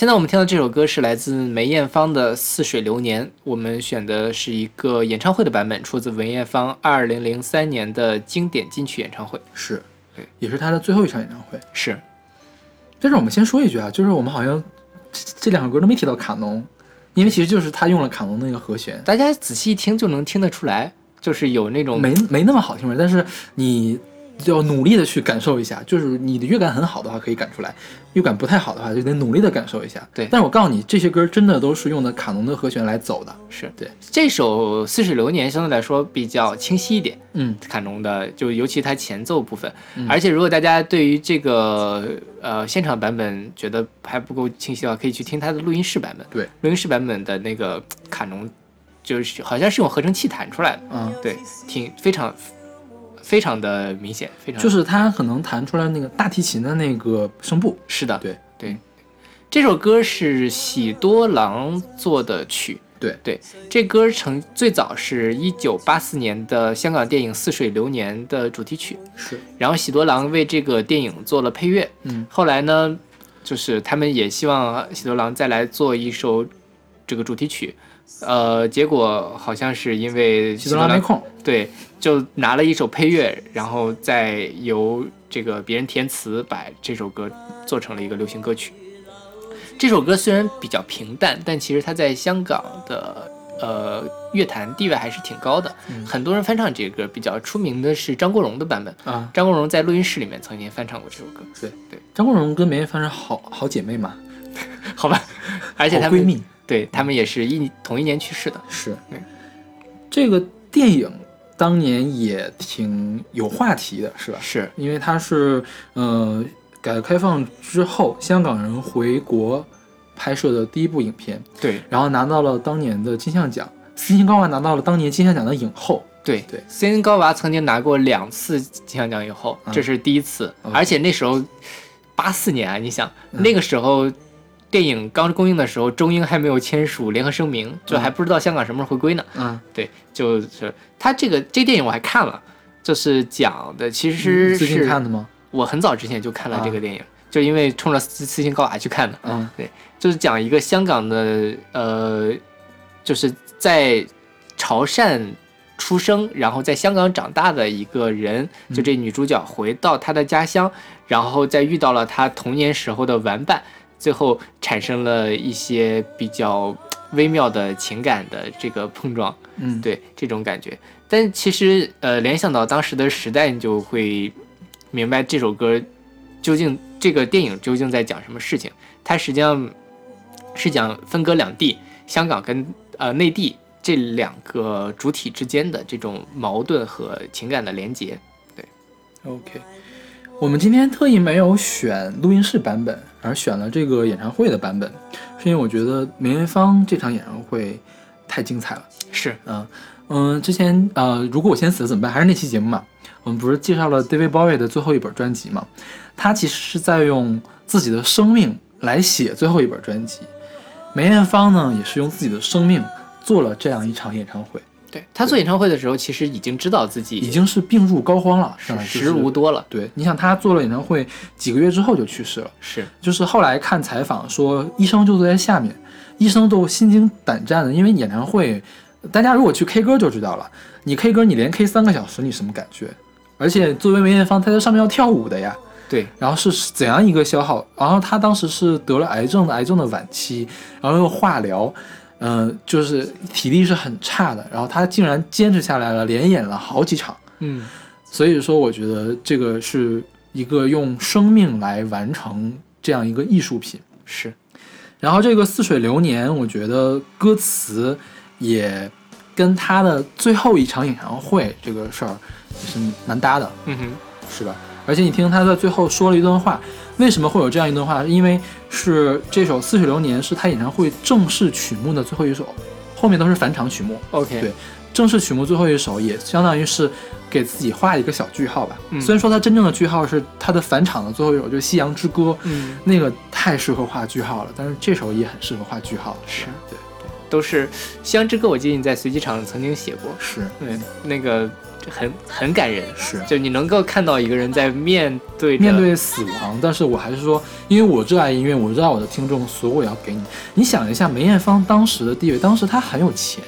Speaker 1: 现在我们听到这首歌是来自梅艳芳的《似水流年》，我们选的是一个演唱会的版本，出自梅艳芳二零零三年的经典金曲演唱会。
Speaker 2: 是
Speaker 1: 对，
Speaker 2: 也是她的最后一场演唱会。
Speaker 1: 是，
Speaker 2: 但是我们先说一句啊，就是我们好像这这两首歌都没提到卡农，因为其实就是他用了卡农的那个和弦，
Speaker 1: 大家仔细一听就能听得出来，就是有那种
Speaker 2: 没没那么好听味儿，但是你就要努力的去感受一下，就是你的乐感很好的话可以感出来，乐感不太好的话就得努力的感受一下。
Speaker 1: 对。
Speaker 2: 但是我告诉你，这些歌真的都是用的卡农的和弦来走的。
Speaker 1: 是。
Speaker 2: 对。
Speaker 1: 这首《似水流年》相对来说比较清晰一点，
Speaker 2: 嗯，
Speaker 1: 卡农的，就尤其它前奏部分。而且如果大家对于这个呃现场版本觉得还不够清晰的话，可以去听它的录音室版本。
Speaker 2: 对，
Speaker 1: 录音室版本的那个卡农，就是好像是用合成器弹出来的，
Speaker 2: 嗯，
Speaker 1: 对，挺非常非常的明显，非常
Speaker 2: 就是他可能弹出来那个大提琴的那个声部。
Speaker 1: 是的，
Speaker 2: 对
Speaker 1: 对。这首歌是喜多郎做的曲，
Speaker 2: 对
Speaker 1: 对，这歌成最早是一九八四年的香港电影《似水流年》的主题曲，
Speaker 2: 是，
Speaker 1: 然后喜多郎为这个电影做了配乐，
Speaker 2: 嗯，
Speaker 1: 后来呢，就是他们也希望喜多郎再来做一首这个主题曲，呃，结果好像是因为
Speaker 2: 喜多郎没空。
Speaker 1: 对，就拿了一首配乐，然后再由这个别人填词，把这首歌做成了一个流行歌曲。这首歌虽然比较平淡，但其实它在香港的呃乐坛地位还是挺高的，很多人翻唱这个歌。比较出名的是张国荣的版本，
Speaker 2: 啊，
Speaker 1: 张国荣在录音室里面曾经翻唱过这首歌，
Speaker 2: 对。
Speaker 1: 对，
Speaker 2: 张国荣跟梅艳芳是好好姐妹嘛，
Speaker 1: 好吧，而且她们
Speaker 2: 闺蜜。
Speaker 1: 对她们也是一同一年去世的，
Speaker 2: 是。
Speaker 1: 对。
Speaker 2: 这个电影当年也挺有话题的，是吧？
Speaker 1: 是。
Speaker 2: 因为它是呃改革开放之后香港人回国拍摄的第一部影片，
Speaker 1: 对。
Speaker 2: 然后拿到了当年的金像奖，斯琴高娃拿到了当年金像奖的影后。
Speaker 1: 对。
Speaker 2: 对。
Speaker 1: 斯琴高娃曾经拿过两次金像奖影后，
Speaker 2: 嗯
Speaker 1: 这是第一次而且那时候八四年啊，你想、
Speaker 2: 嗯。
Speaker 1: 那个时候电影刚公映的时候，中英还没有签署联合声明，就还不知道香港什么时候回归呢。
Speaker 2: 嗯，
Speaker 1: 对，就是他这个这电影我还看了，就是讲的其实
Speaker 2: 你最近
Speaker 1: 是
Speaker 2: 看的吗？
Speaker 1: 我很早之前就看了这个
Speaker 2: 啊
Speaker 1: 电影，就因为冲着斯斯琴高娃去看的。
Speaker 2: 嗯对
Speaker 1: 就是讲一个香港的呃，就是在潮汕出生，然后在香港长大的一个人，就这女主角回到她的家乡，然后再遇到了她童年时候的玩伴，最后产生了一些比较微妙的情感的这个碰撞。
Speaker 2: 嗯，
Speaker 1: 对这种感觉。但其实呃，联想到当时的时代，你就会明白这首歌究竟这个电影究竟在讲什么事情。它实际上是讲分隔两地，香港跟呃内地这两个主体之间的这种矛盾和情感的连结。
Speaker 2: OK，我们今天特意没有选录音室版本，而选了这个演唱会的版本，是因为我觉得梅艳芳这场演唱会太精彩了。
Speaker 1: 是，
Speaker 2: 嗯嗯，之前呃，如果我先死了怎么办？还是那期节目嘛，我们不是介绍了 David Bowie 的最后一本专辑嘛？他其实是在用自己的生命来写最后一本专辑。梅艳芳呢，也是用自己的生命做了这样一场演唱会，
Speaker 1: 对他做演唱会的时候，其实已经知道自己
Speaker 2: 已经是病入膏肓了，是吧？
Speaker 1: 时日无多了。
Speaker 2: 对，你想他做了演唱会几个月之后就去世了，
Speaker 1: 是，
Speaker 2: 就是后来看采访说，医生就坐在下面，医生都心惊胆战的，因为演唱会，大家如果去 K 歌就知道了，你 K 歌你连 K 三个小时，你什么感觉？而且作为梅艳芳，她在上面要跳舞的呀，
Speaker 1: 对，
Speaker 2: 然后是怎样一个消耗？然后她当时是得了癌症的，癌症的晚期，然后又化疗，嗯、就是体力是很差的，然后他竟然坚持下来了，连演了好几场。
Speaker 1: 嗯，
Speaker 2: 所以说，我觉得这个是一个用生命来完成这样一个艺术品。
Speaker 1: 是，
Speaker 2: 然后这个《似水流年》，我觉得歌词也跟他的最后一场演唱会这个事儿也是蛮搭的，
Speaker 1: 嗯哼，
Speaker 2: 是吧？而且你听他在最后说了一段话，为什么会有这样一段话？因为是这首《似水流年》是他演唱会正式曲目的最后一首，后面都是返场曲目。
Speaker 1: OK，
Speaker 2: 对正式曲目最后一首也相当于是给自己画一个小句号吧。
Speaker 1: 嗯
Speaker 2: 虽然说他真正的句号是他的返场的最后一首，就是《夕阳之歌》，
Speaker 1: 嗯，
Speaker 2: 那个太适合画句号了，但是这首也很适合画句号。
Speaker 1: 是
Speaker 2: 对，
Speaker 1: 都是《夕阳之歌》，我记得你在随机场曾经写过，
Speaker 2: 是
Speaker 1: 对，那个很很感人，
Speaker 2: 是
Speaker 1: 就你能够看到一个人在面对
Speaker 2: 面对死亡，但是我还是说，因为我热爱音乐，我热爱我的听众，所以我要给你。你想一下梅艳芳当时的地位，当时她很有钱，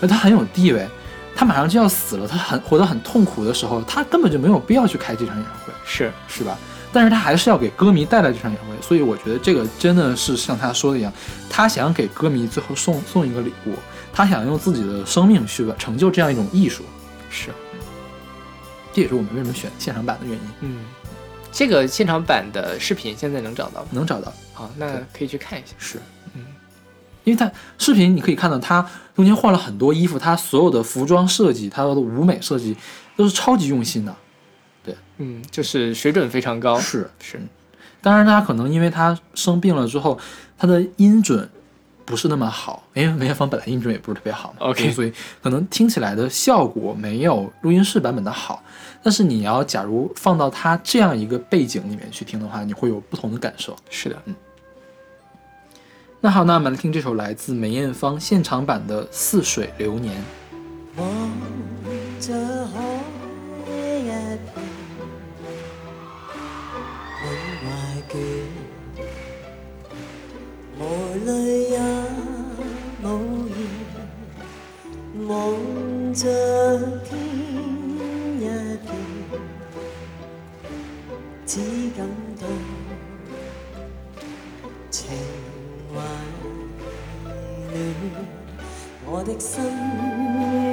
Speaker 2: 而她很有地位，她马上就要死了，她很活得很痛苦的时候，她根本就没有必要去开这场演唱会，
Speaker 1: 是
Speaker 2: 是吧？但是她还是要给歌迷带来这场演唱会，所以我觉得这个真的是像她说的一样，她想给歌迷最后送送一个礼物，她想用自己的生命去成就这样一种艺术，
Speaker 1: 是，
Speaker 2: 这也是我们为什么选现场版的原因。
Speaker 1: 嗯，这个现场版的视频现在能找到吗？
Speaker 2: 能找到
Speaker 1: 好，那可以去看一下。
Speaker 2: 是，
Speaker 1: 嗯，
Speaker 2: 因为它视频你可以看到他中间换了很多衣服，他所有的服装设计，他的舞美设计都是超级用心的。
Speaker 1: 对嗯，就是水准非常高。
Speaker 2: 是
Speaker 1: 是，
Speaker 2: 当然他可能因为他生病了之后，他的音准不是那么好，因为梅艳芳本来音准也不是特别好嘛
Speaker 1: OK
Speaker 2: 所以可能听起来的效果没有录音室版本的好。但是你要假如放到他这样一个背景里面去听的话，你会有不同的感受。
Speaker 1: 是的，嗯
Speaker 2: 那好，那我们来听这首来自梅艳芳现场版的《似水流年》。
Speaker 8: 望着海一片，滿懷倦，無淚望着天一片，只感到情懷亂。我的心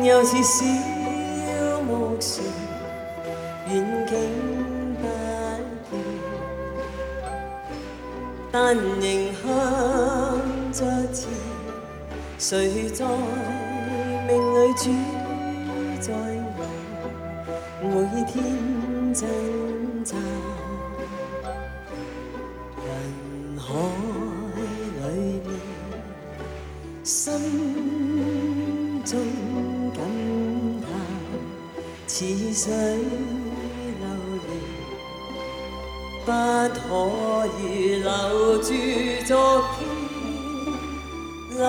Speaker 8: 又似小木船，遠景不變，但仍向着前。谁在命裏主宰我？每天掙扎，人海裏面。心中感叹，似水流年，不可以留住昨天，留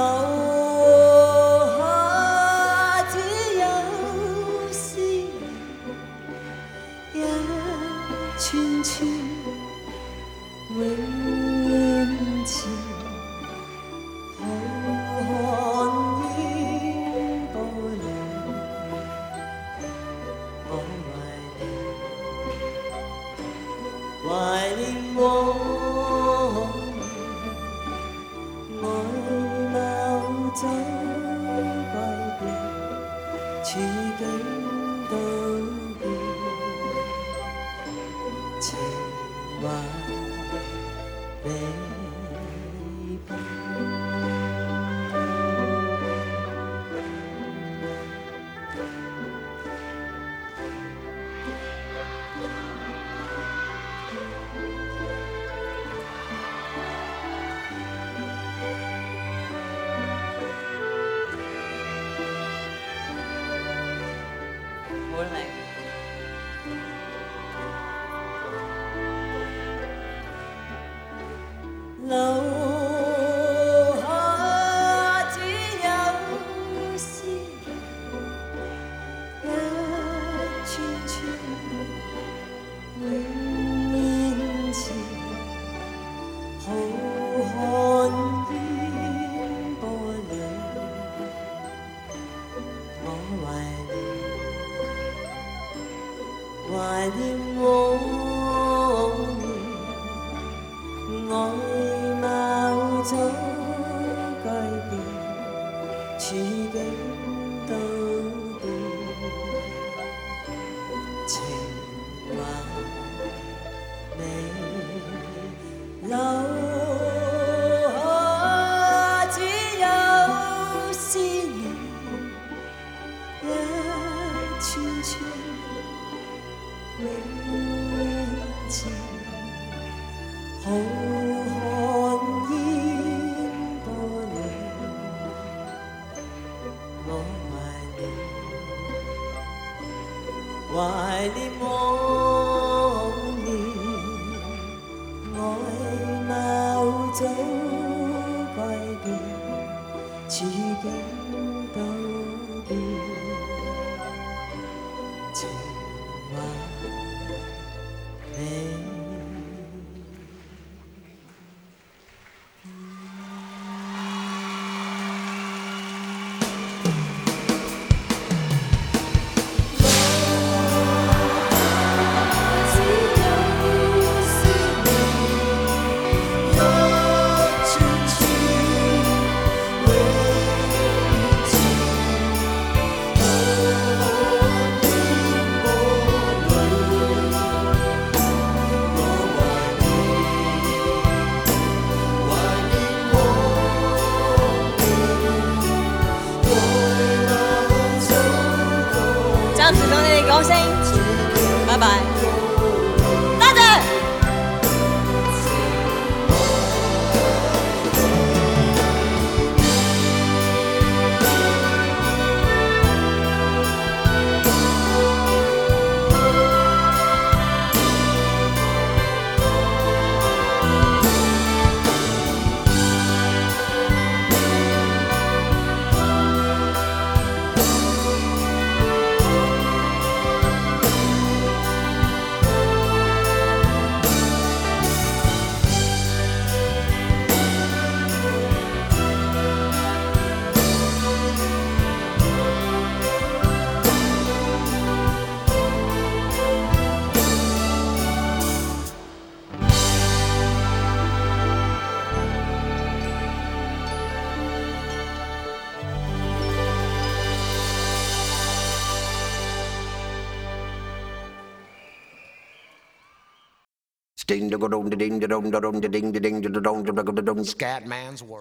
Speaker 8: 处境都变，情
Speaker 9: 话变。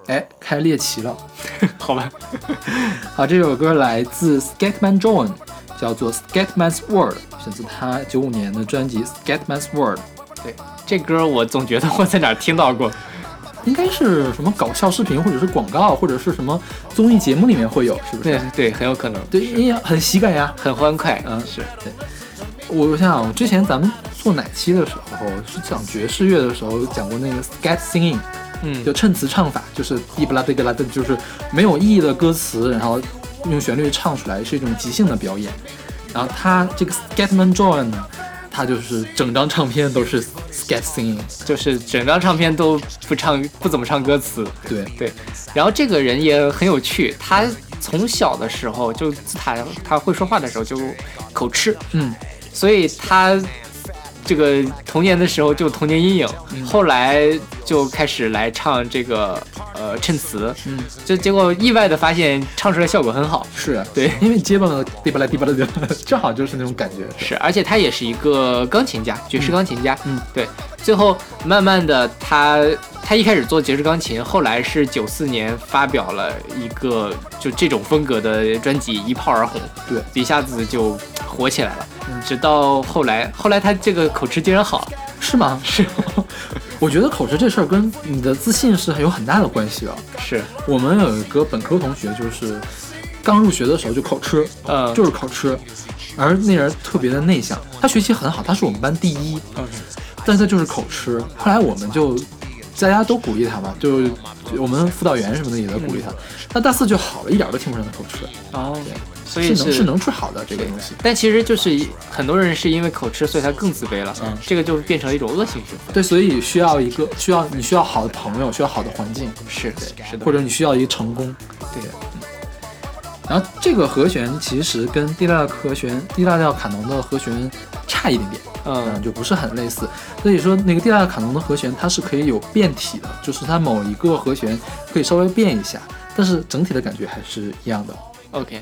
Speaker 2: 哎，开猎奇了。
Speaker 1: 好吧，
Speaker 2: 好，这首歌来自 Scatman John，叫做 Scatman's World，选自他九五年的专辑 Scatman's World。
Speaker 1: 对这歌我总觉得我在哪儿听到过。
Speaker 2: 应该是什么搞笑视频，或者是广告，或者是什么综艺节目里面会有，是不是？
Speaker 1: 对对，很有可能。
Speaker 2: 对，因为很喜感呀。
Speaker 1: 很欢快。
Speaker 2: 嗯
Speaker 1: 是
Speaker 2: 我我想想，之前咱们做哪期的时候是讲爵士乐的时候讲过那个 scat singing，
Speaker 1: 嗯。
Speaker 2: 就衬词唱法，就是滴不拉滴不拉的，就是没有意义的歌词，然后用旋律唱出来，是一种即兴的表演。然后他这个 Scatman John 呢，他就是整张唱片都是 scat singing，
Speaker 1: 就是整张唱片都不唱不怎么唱歌词。
Speaker 2: 对。
Speaker 1: 对，然后这个人也很有趣，他从小的时候就自他他会说话的时候就口吃，
Speaker 2: 嗯，
Speaker 1: 所以他这个童年的时候就童年阴影，后来就开始来唱这个呃衬词，
Speaker 2: 嗯，
Speaker 1: 就结果意外的发现唱出来效果很好，
Speaker 2: 是啊
Speaker 1: 对
Speaker 2: 因为结巴了滴吧啦滴吧啦滴吧啦，正好就是那种感觉。
Speaker 1: 是，而且他也是一个钢琴家，爵士钢琴家。
Speaker 2: 嗯
Speaker 1: 对。最后慢慢的，他他一开始做爵士钢琴，后来是九四年发表了一个就这种风格的专辑，一炮而红，
Speaker 2: 对，
Speaker 1: 一下子就火起来了。
Speaker 2: 嗯
Speaker 1: 直到后来，后来他这个口吃竟然好了。
Speaker 2: 是吗？是。我觉得口吃这事儿跟你的自信是很有很大的关系的。
Speaker 1: 是，
Speaker 2: 我们有一个本科同学，就是刚入学的时候就口吃，
Speaker 1: 呃
Speaker 2: 就是口吃，而那人特别的内向，他学习很好，他是我们班第一，但是他就是口吃。后来我们就大家都鼓励他嘛，就我们辅导员什么的也在鼓励他。他大四就好了，一点都听不上他口吃，
Speaker 1: 哦，所以
Speaker 2: 是能是能治好的这个东西。
Speaker 1: 但其实就是很多人是因为口吃，所以他更自卑了。
Speaker 2: 嗯
Speaker 1: 这个就变成了一种恶性循环。
Speaker 2: 对，所以需要一个需要你需要好的朋友，需要好的环境，
Speaker 1: 是是的，
Speaker 2: 或者你需要一个成功。
Speaker 1: 对的。
Speaker 2: 然后这个和弦其实跟 D 大调和弦、D 大调卡农的和弦差一点点，
Speaker 1: 嗯
Speaker 2: 就不是很类似。所以说那个 D 大调卡农的和弦它是可以有变体的，就是它某一个和弦可以稍微变一下，但是整体的感觉还是一样的。
Speaker 1: OK，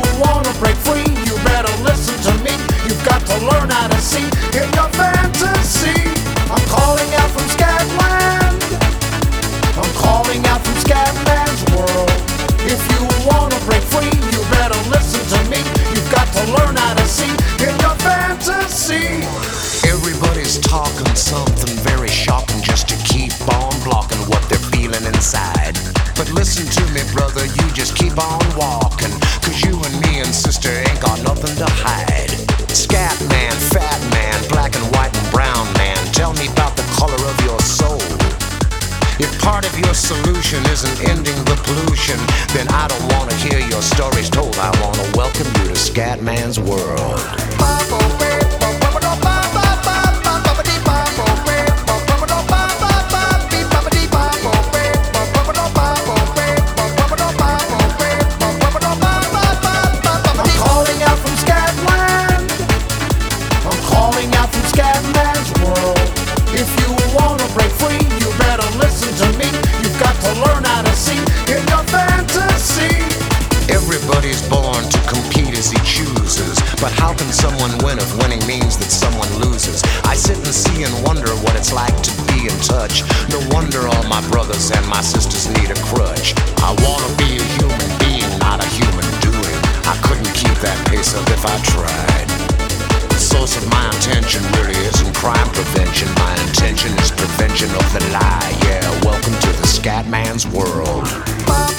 Speaker 9: Learn how to see in your fantasy. I'm calling out from Scatland. I'm calling out from Scatman's world. If you wanna break free, you better listen to me. You've got to learn how to see in your fantasy. Everybody's talking something very shocking just to keep on blocking what they're feeling inside. But listen to me, brother, you just keep on walking. Cause you and me and sister ain't got nothing to hide. Scat man, fat man, black and white and brown man, tell me about the color of your soul. If part of your solution isn't ending the pollution, then I don't wanna hear your stories told. I wanna welcome you to Scatman's world.
Speaker 10: But how can someone win if winning means that someone loses? I sit and see and wonder what it's like to be in touch. No wonder all my brothers and my sisters need a crutch. I wanna be a human being, not a human doing. I couldn't keep that pace up if I tried. The source of my intention really isn't crime prevention. My intention is prevention of the lie. Yeah, welcome to the scat man's world.
Speaker 9: I'm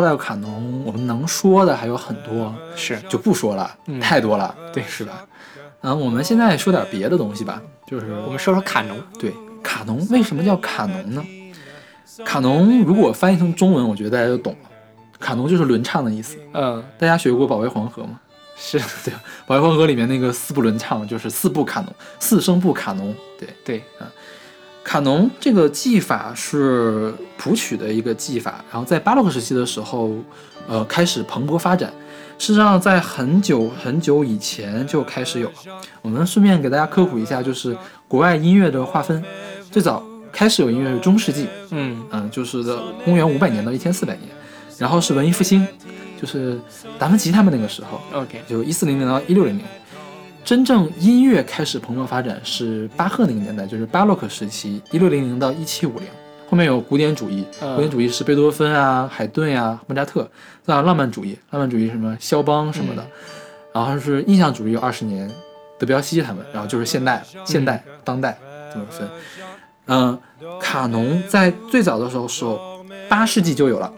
Speaker 2: 就 D W 卡农，我们能说的还有很多，
Speaker 1: 是
Speaker 2: 就不说了，
Speaker 1: 嗯
Speaker 2: 太多了，
Speaker 1: 对
Speaker 2: 是吧？嗯，我们现在说点别的东西吧，就是
Speaker 1: 我们说说卡农，
Speaker 2: 对卡农为什么叫卡农呢？卡农如果翻译成中文，我觉得大家就懂了，卡农就是轮唱的意思。
Speaker 1: 嗯，
Speaker 2: 大家学过《保卫黄河》吗？
Speaker 1: 是
Speaker 2: 对，《保卫黄河》里面那个四部轮唱就是四部卡农，四声部卡农。对，
Speaker 1: 对，
Speaker 2: 卡农这个技法是谱曲的一个技法，然后在巴洛克时期的时候，呃，开始蓬勃发展。事实上，在很久很久以前就开始有了。我们顺便给大家科普一下，就是国外音乐的划分，最早开始有音乐是中世纪，
Speaker 1: 嗯
Speaker 2: 嗯，就是的公元五百年到一千四百年，然后是文艺复兴，就是达芬奇他们那个时候
Speaker 1: ，，OK，
Speaker 2: 就一四零零到一六零零。真正音乐开始蓬勃发展是巴赫那个年代，就是巴洛克时期，一六零零到一七五零。后面有古典主义，
Speaker 1: 嗯
Speaker 2: 古典主义是贝多芬啊、海顿呀、莫扎特。再有浪漫主义，浪漫主义什么肖邦什么的。然后是印象主义有二十年，德彪西他们，然后就是现代、现代、当代这么分。嗯、卡农在最早的时候是八世纪就有了。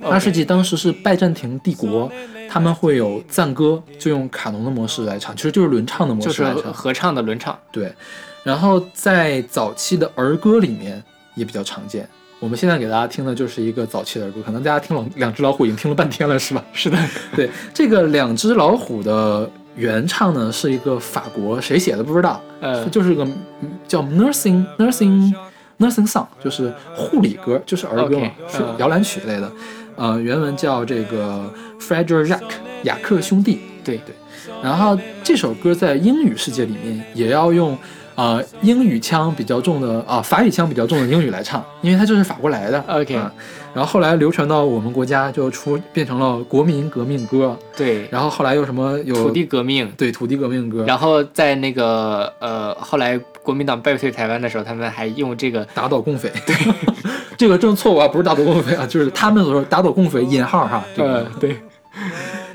Speaker 2: 八世纪当时是拜占庭帝国，他们会有赞歌，就用卡农的模式来唱，其实就是轮唱的模
Speaker 1: 就是
Speaker 2: 式来唱。
Speaker 1: 合唱的轮唱，
Speaker 2: 对，然后在早期的儿歌里面也比较常见。我们现在给大家听的就是一个早期的儿歌，可能大家听两两只老虎已经听了半天了，是吧？是的，对，这个两只老虎的原唱呢是一个法国谁写的不知道，
Speaker 1: 呃，
Speaker 2: 就是个嗯叫 nursing nursing nursing song，就是护理歌，就是儿歌嘛
Speaker 1: OK，
Speaker 2: 是
Speaker 1: 嗯
Speaker 2: 摇篮曲类的。呃，原文叫这个 Frederick 雅克兄弟。
Speaker 1: 对
Speaker 2: 对，然后这首歌在英语世界里面也要用呃英语腔比较重的啊、法语腔比较重的英语来唱，因为它就是法国来的。
Speaker 1: OK
Speaker 2: 啊然后后来流传到我们国家，就出变成了国民革命歌。
Speaker 1: 对，
Speaker 2: 然后后来又什么有
Speaker 1: 土地革命，
Speaker 2: 对土地革命歌，
Speaker 1: 然后在那个呃后来国民党败退台湾的时候，他们还用这个
Speaker 2: 打倒共匪。对，这个正错误啊，不是打倒共匪啊，就是他们所说打倒共匪引号哈。这个
Speaker 1: 呃对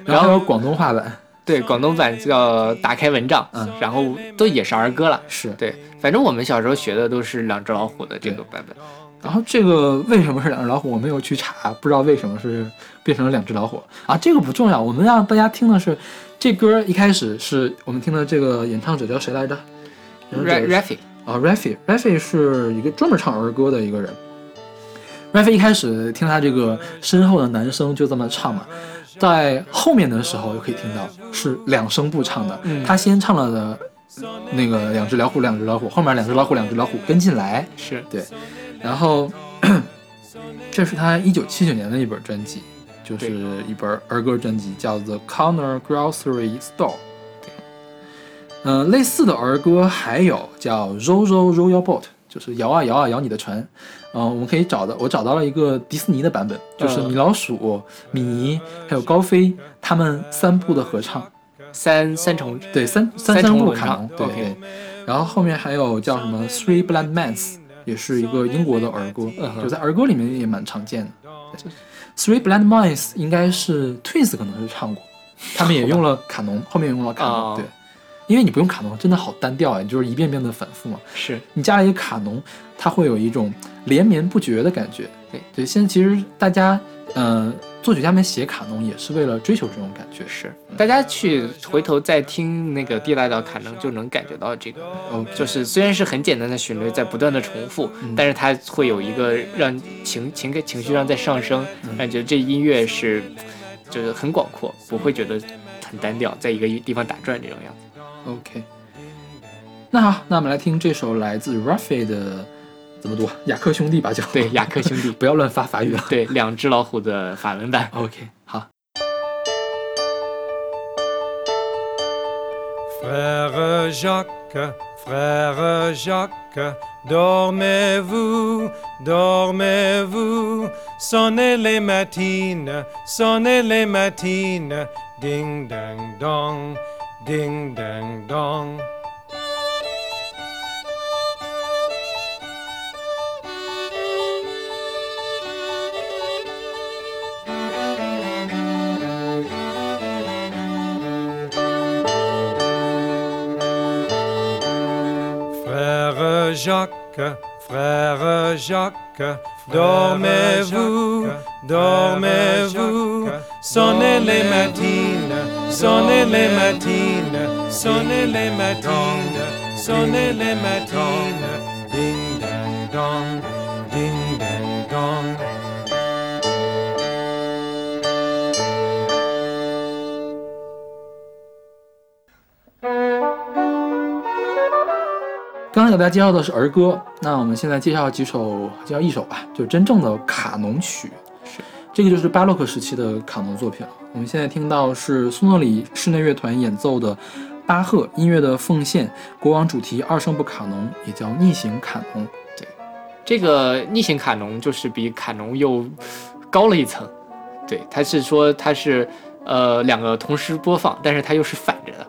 Speaker 2: 然后还有广东话版，
Speaker 1: 对广东版叫打开蚊帐，
Speaker 2: 嗯
Speaker 1: 然后都也是儿歌了。
Speaker 2: 是。
Speaker 1: 对，反正我们小时候学的都是两只老虎的这个版本。
Speaker 2: 然后这个为什么是两只老虎，我没有去查，不知道为什么是变成了两只老虎啊。这个不重要，我们让大家听的是这歌一开始是我们听的这个演唱者叫谁来着
Speaker 1: Ra- Raffi，
Speaker 2: 啊，Raffi，Raffi 是一个专门唱儿歌的一个人。Raffi 一开始听他这个身后的男声就这么唱嘛，在后面的时候就可以听到是两声部唱的，
Speaker 1: 嗯。
Speaker 2: 他先唱了的那个两只老虎，两只老虎，后面两只老虎，两只老虎跟进来，
Speaker 1: 是。
Speaker 2: 对，然后 这是他一九七九年的一本专辑，就是一本儿歌专辑，叫做《Corner Grocery Store》。嗯、类似的儿歌还有叫《Row Row Row Your Boat》，就是摇啊摇啊摇你的船。嗯、我们可以找到，我找到了一个迪士尼的版本，就是
Speaker 1: 嗯
Speaker 2: 米老鼠、米妮还有高飞他们三部的合唱。
Speaker 1: 三三重
Speaker 2: 对，三三
Speaker 1: 三
Speaker 2: 三
Speaker 1: 重唱
Speaker 2: 部卡农，对。然后后面还有叫什么《Three Blind Mans》，也是一个英国的儿歌，
Speaker 1: 嗯
Speaker 2: 就在儿歌里面也蛮常见的。Three Blind Mice 应该是 Twins 可能是唱过，他们也用了卡农，后面也用了卡农，
Speaker 1: 哦
Speaker 2: 对。因为你不用卡农，真的好单调啊，你就是一遍遍的反复嘛。
Speaker 1: 是
Speaker 2: 你加了一个卡农，它会有一种连绵不绝的感觉。
Speaker 1: 对
Speaker 2: 对，现在其实大家，呃，作曲家们写卡农也是为了追求这种感觉。
Speaker 1: 是，大家去回头再听那个地大调卡农，就能感觉到这个，
Speaker 2: 哦，
Speaker 1: 就是虽然是很简单的旋律在不断的重复，
Speaker 2: 嗯
Speaker 1: 但是它会有一个让情情感情绪上在上升，感觉这音乐是就是很广阔，不会觉得很单调，在一个地方打转这种样子。
Speaker 2: OK，那好，那我们来听这首来自 Raffi 的，怎么读？雅克兄弟吧，就
Speaker 1: 对，雅克兄弟，
Speaker 2: 不要乱发法语了。
Speaker 1: 对，两只老虎的法文版。
Speaker 2: OK，好。
Speaker 11: Frère Jacques, frère Jacques, dormez-vous, dormez-vous, sonnez les matines, sonnez les matines, ding ding dong, ding ding dong. Frère Jacques, frère Jacques, dormez-vous, dormez-vous, sonnez les matines, sonnez les matines, sonnez les matines, sonnez les matines, ding ding dong, ding ding dong.
Speaker 2: 刚才给大家介绍的是儿歌，那我们现在介绍几首，介绍一首吧，就是真正的卡农曲。
Speaker 1: 是，
Speaker 2: 这个就是巴洛克时期的卡农作品了。我们现在听到是苏诺里室内乐团演奏的巴赫音乐的奉献国王主题二声部卡农，也叫逆行卡农。对。
Speaker 1: 这个逆行卡农就是比卡农又高了一层，对，它是说它是呃两个同时播放，但是它又是反着的，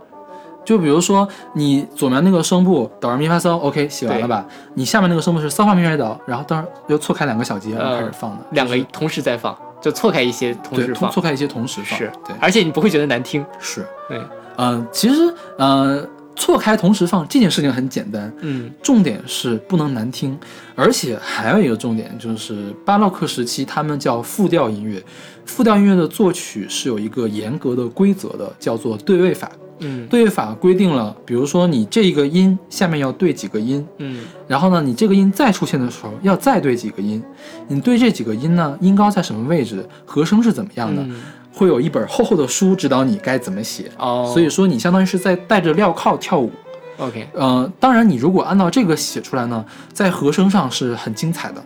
Speaker 2: 就比如说你左面那个声部哆来咪发嗦，OK 写完了吧？你下面那个声部是骚发咪来哆，然后当然又错开两个小节，然后开始放的，
Speaker 1: 两个
Speaker 2: 就是
Speaker 1: 同时在放，就错开一些同时放，
Speaker 2: 错开一些同时放，
Speaker 1: 是。
Speaker 2: 对，
Speaker 1: 而且你不会觉得难听，
Speaker 2: 是，
Speaker 1: 对，
Speaker 2: 嗯，其实呃错开同时放这件事情很简单，
Speaker 1: 嗯，
Speaker 2: 重点是不能难听，而且还有一个重点就是巴洛克时期他们叫复调音乐，复调音乐的作曲是有一个严格的规则的，叫做对位法。
Speaker 1: 嗯。
Speaker 2: 对位法规定了，比如说你这个音下面要对几个音，
Speaker 1: 嗯。
Speaker 2: 然后呢，你这个音再出现的时候要再对几个音，你对这几个音呢，音高在什么位置，和声是怎么样的，
Speaker 1: 嗯
Speaker 2: 会有一本厚厚的书指导你该怎么写。
Speaker 1: 哦，
Speaker 2: 所以说你相当于是在带着镣铐跳舞。
Speaker 1: OK，
Speaker 2: 呃，当然你如果按照这个写出来呢，在和声上是很精彩的。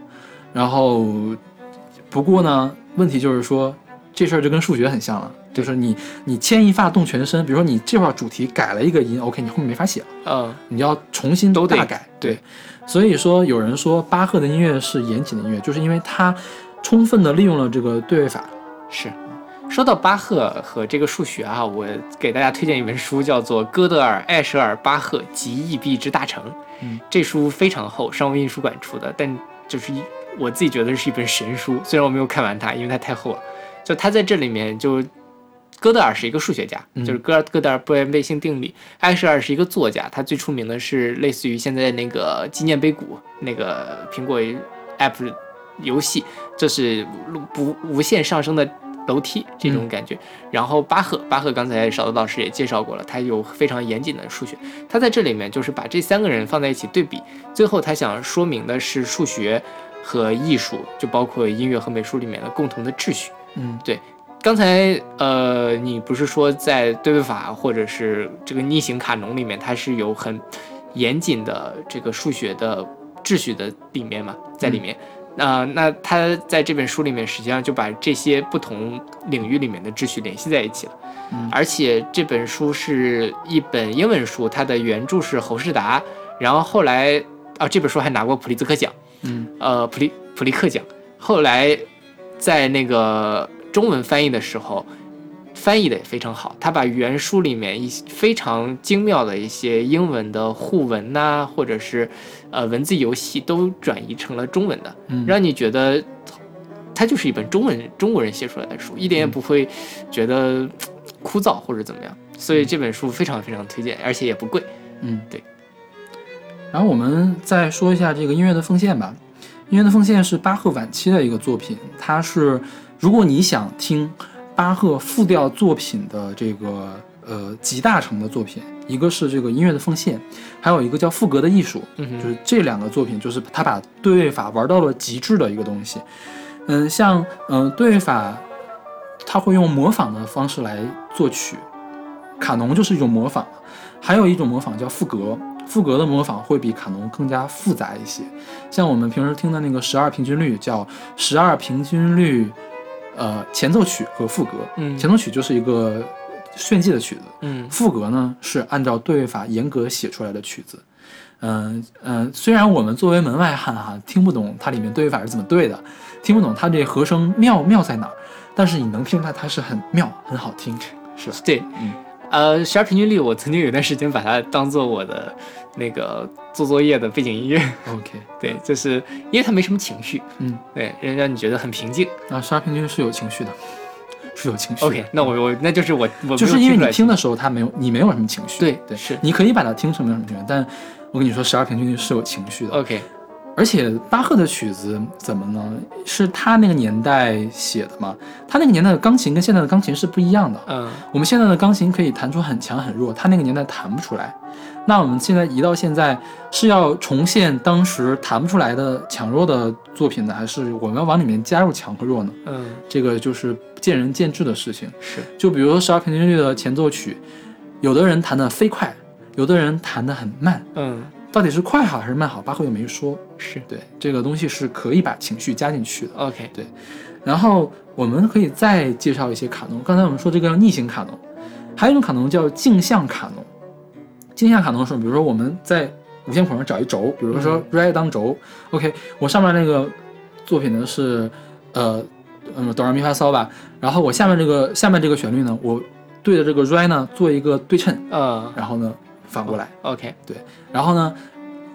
Speaker 2: 然后，不过呢，问题就是说这事儿就跟数学很像了，就是你你牵一发动全身，比如说你这块主题改了一个音，OK，你后面没法写了。
Speaker 1: 嗯
Speaker 2: 你要重新
Speaker 1: 都
Speaker 2: 大改。
Speaker 1: 对，
Speaker 2: 所以说有人说巴赫的音乐是严谨的音乐，就是因为他充分的利用了这个对位法。
Speaker 1: 是。说到巴赫和这个数学啊，我给大家推荐一本书，叫做《哥德尔、艾舍尔、巴赫及易币之大成》。
Speaker 2: 嗯，
Speaker 1: 这书非常厚，商务印书馆出的，但就是一我自己觉得是一本神书。虽然我没有看完它，因为它太厚了。就他在这里面就，哥德尔是一个数学家，
Speaker 2: 嗯
Speaker 1: 就是哥哥德尔不言卫星定理。艾舍尔是一个作家，他最出名的是类似于现在那个纪念碑谷那个苹果 app 游戏，这是不无限上升的楼梯这种感觉。然后巴赫，巴赫刚才勺子老师也介绍过了，他有非常严谨的数学。他在这里面就是把这三个人放在一起对比，最后他想说明的是数学和艺术，就包括音乐和美术里面的共同的秩序。
Speaker 2: 嗯，对
Speaker 1: 刚才呃，你不是说在对位法或者是这个逆行卡农里面，它是有很严谨的这个数学的秩序的里面嘛，在里面。呃，那他在这本书里面，实际上就把这些不同领域里面的秩序联系在一起了。
Speaker 2: 嗯
Speaker 1: 而且这本书是一本英文书，它的原著是侯世达，然后后来啊，这本书还拿过普利兹克奖，
Speaker 2: 嗯
Speaker 1: 呃，普利普利克奖。后来在那个中文翻译的时候，翻译的也非常好，他把原书里面一些非常精妙的一些英文的互文呐、或者是呃文字游戏都转移成了中文的，
Speaker 2: 嗯
Speaker 1: 让你觉得它就是一本中文中国人写出来的书，一点也不会觉得枯燥或者怎么样。所以这本书非常非常推荐，而且也不贵。
Speaker 2: 嗯，
Speaker 1: 对。
Speaker 2: 然后我们再说一下这个音乐的奉献吧。音乐的奉献是巴赫晚期的一个作品，它是如果你想听巴赫复调作品的这个呃集大成的作品，一个是这个音乐的奉献，还有一个叫赋格的艺术，
Speaker 1: 嗯
Speaker 2: 就是这两个作品，就是他把对位法玩到了极致的一个东西。嗯，像嗯、呃对位法，他会用模仿的方式来作曲，卡农就是一种模仿，还有一种模仿叫赋格，赋格的模仿会比卡农更加复杂一些。像我们平时听的那个十二平均律，叫十二平均律，呃，前奏曲和副歌。
Speaker 1: 嗯
Speaker 2: 前奏曲就是一个炫技的曲子，
Speaker 1: 嗯
Speaker 2: 副歌呢是按照对位法严格写出来的曲子。嗯嗯，虽然我们作为门外汉哈听不懂它里面对位法是怎么对的，听不懂它这和声妙妙在哪儿，但是你能听出来它是很妙很好听，是吧？
Speaker 1: 对，
Speaker 2: 嗯
Speaker 1: 呃，十二平均律，我曾经有段时间把它当做我的那个做作业的背景音乐。
Speaker 2: OK，
Speaker 1: 对，就是因为它没什么情绪，
Speaker 2: 嗯，
Speaker 1: 对，让让你觉得很平静。
Speaker 2: 啊，十二平均是有情绪的，是有情绪。
Speaker 1: OK，那我我那就是我我
Speaker 2: 就是因为你听的时候它没有你没有什么情绪，
Speaker 1: 对
Speaker 2: 对
Speaker 1: 是
Speaker 2: 你可以把它听成没有什么情绪，但我跟你说，十二平均律是有情绪的。
Speaker 1: OK，
Speaker 2: 而且巴赫的曲子怎么呢？是他那个年代写的嘛？他那个年代的钢琴跟现在的钢琴是不一样的。
Speaker 1: 嗯
Speaker 2: 我们现在的钢琴可以弹出很强很弱，他那个年代弹不出来。那我们现在移到现在，是要重现当时弹不出来的强弱的作品呢，还是我们要往里面加入强和弱呢？
Speaker 1: 嗯，
Speaker 2: 这个就是见仁见智的事情。
Speaker 1: 是
Speaker 2: 就比如说十二平均律的前奏曲，有的人弹得飞快，有的人弹得很慢，
Speaker 1: 嗯
Speaker 2: 到底是快好还是慢好，巴赫又没说。
Speaker 1: 是
Speaker 2: 对，这个东西是可以把情绪加进去的。
Speaker 1: OK，对
Speaker 2: 然后我们可以再介绍一些卡农。刚才我们说这个叫逆行卡农，还有一种卡农叫镜像卡农。镜像卡农是，比如说我们在五线谱上找一轴，比如说 re 当轴、o k 我上面那个作品呢是呃嗯哆来咪发嗦吧，然后我下面这个下面这个旋律呢，我对着这个 re 呢做一个对称，
Speaker 1: 呃
Speaker 2: 然后呢反过来
Speaker 1: ，OK，对
Speaker 2: 然后呢。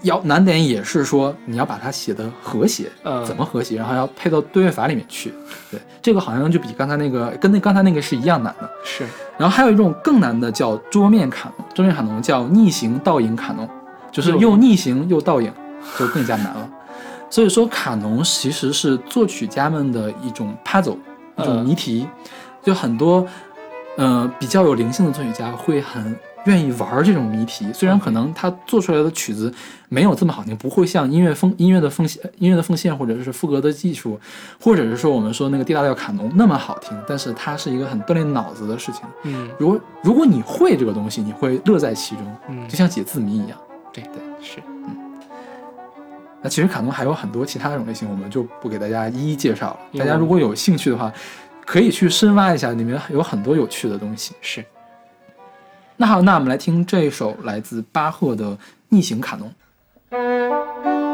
Speaker 2: 要难点也是说你要把它写的和谐，
Speaker 1: 嗯
Speaker 2: 怎么和谐，然后要配到对位法里面去。对，这个好像就比刚才那个跟那刚才那个是一样难的。
Speaker 1: 是
Speaker 2: 然后还有一种更难的叫桌面卡农，桌面卡农叫逆行倒影卡农，就是
Speaker 1: 又
Speaker 2: 又逆行又倒影，就更加难了。所以说卡农其实是作曲家们的一种 puzzle，一种
Speaker 1: 嗯
Speaker 2: 谜题，就很多呃比较有灵性的作曲家会很愿意玩这种谜题，虽然可能他做出来的曲子没有这么好听，不会像音乐风音乐的奉献音乐的奉献或者是赋格的技术，或者是说我们说那个 D 大调卡农那么好听，但是它是一个很锻炼脑子的事情。
Speaker 1: 嗯
Speaker 2: 如果如果你会这个东西，你会乐在其中，
Speaker 1: 嗯
Speaker 2: 就像解字谜一样。
Speaker 1: 对对是嗯
Speaker 2: 那其实卡农还有很多其他种类型，我们就不给大家一一介绍了。大家如果有兴趣的话，可以去深挖一下，里面有很多有趣的东西。
Speaker 1: 是。
Speaker 2: 那好，那我们来听这首来自巴赫的《逆行卡农》。「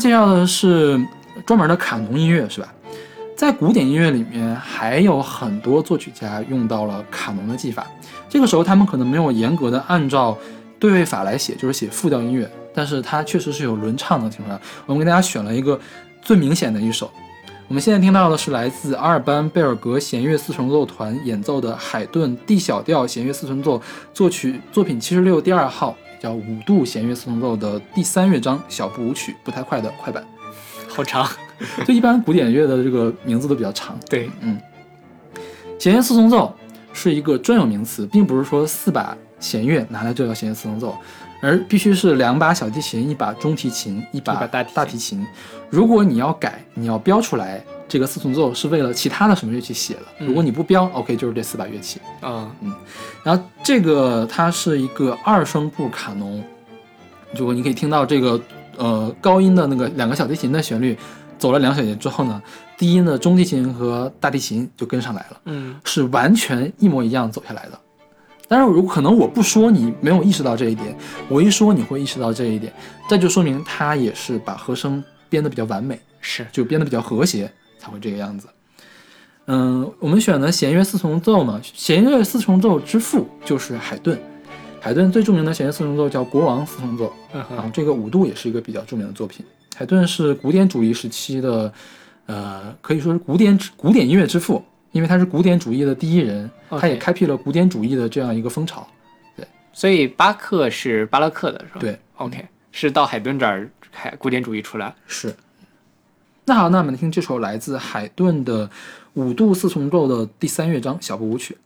Speaker 2: 介绍的是专门的卡农音乐，是吧？在古典音乐里面，还有很多作曲家用到了卡农的技法。这个时候，他们可能没有严格的按照对位法来写，就是写复调音乐，但是它确实是有轮唱的情况下。我们给大家选了一个最明显的一首。我们现在听到的是来自阿尔班贝尔格弦乐四重奏团演奏的海顿 D 小调弦乐四重奏作曲作品七十六第二号，叫五度弦乐四重奏的第三乐章小步舞曲，不太快的快板。
Speaker 1: 好长。
Speaker 2: 就一般古典乐的这个名字都比较长。
Speaker 1: 对，
Speaker 2: 嗯，弦乐四重奏是一个专有名词，并不是说四把弦乐拿来就叫弦乐四重奏，而必须是两把小提琴、一把中提琴、一把
Speaker 1: 大提琴
Speaker 2: 大提琴。如果你要改，你要标出来这个四重奏是为了其他的什么乐器写的。
Speaker 1: 嗯
Speaker 2: 如果你不标，OK，就是这四把乐器。
Speaker 1: 啊，嗯
Speaker 2: 然后这个它是一个二声部卡农，如果你可以听到这个呃高音的那个两个小提琴的旋律，走了两小节之后呢，低音的中提琴和大提琴就跟上来了，
Speaker 1: 嗯
Speaker 2: 是完全一模一样走下来的。但是，如果可能我不说，你没有意识到这一点；我一说，你会意识到这一点，这就说明它也是把和声编得比较完美。
Speaker 1: 是
Speaker 2: 就编得比较和谐，才会这个样子。嗯，我们选的弦乐四重奏嘛，弦乐四重奏之父就是海顿。海顿最著名的弦乐四重奏叫《国王四重奏》，
Speaker 1: 嗯
Speaker 2: 然后这个五度也是一个比较著名的作品。海顿是古典主义时期的，呃，可以说是古典古典音乐之父，因为他是古典主义的第一人，他也开辟了古典主义的这样一个风潮。
Speaker 1: 对所以巴克是巴洛克的是吧？
Speaker 2: 对
Speaker 1: ，OK，是到海顿这儿开古典主义出来。
Speaker 2: 是。那好，那我们听这首来自海顿的五度四重奏的第三乐章小步舞曲。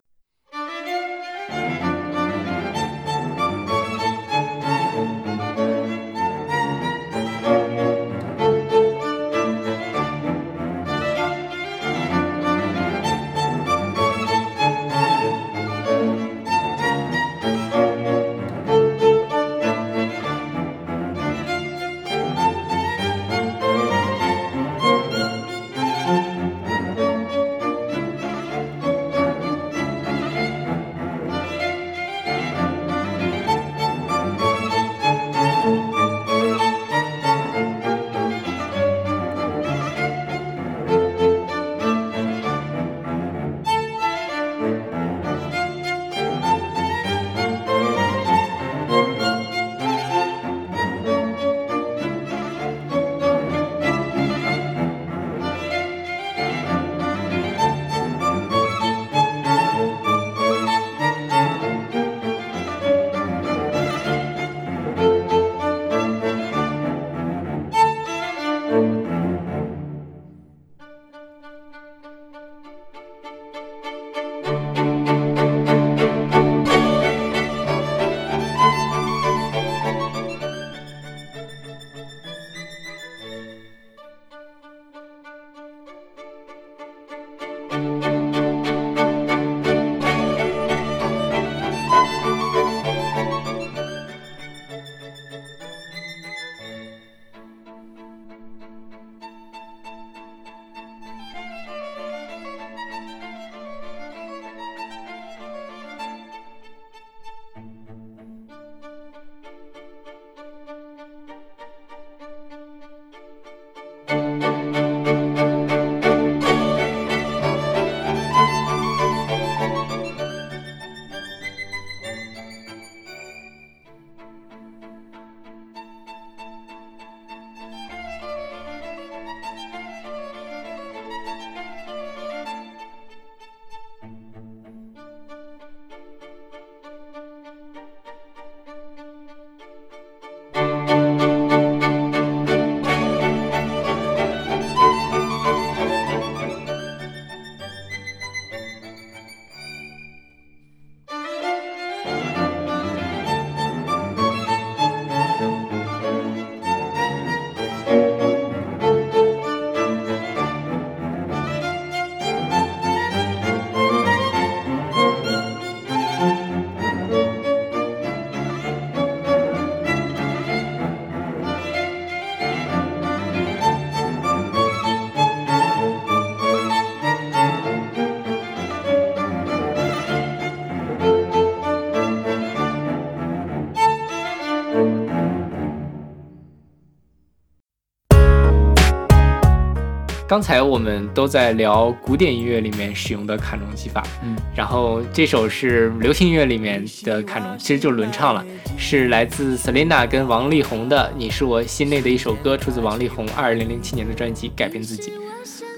Speaker 1: 刚才我们都在聊古典音乐里面使用的卡农技法，
Speaker 2: 嗯，
Speaker 1: 然后这首是流行音乐里面的卡农，其实就是轮唱了，是来自 Selina 跟王力宏的《你是我心内的一首歌》，出自王力宏二零零七年的专辑《改变自己》。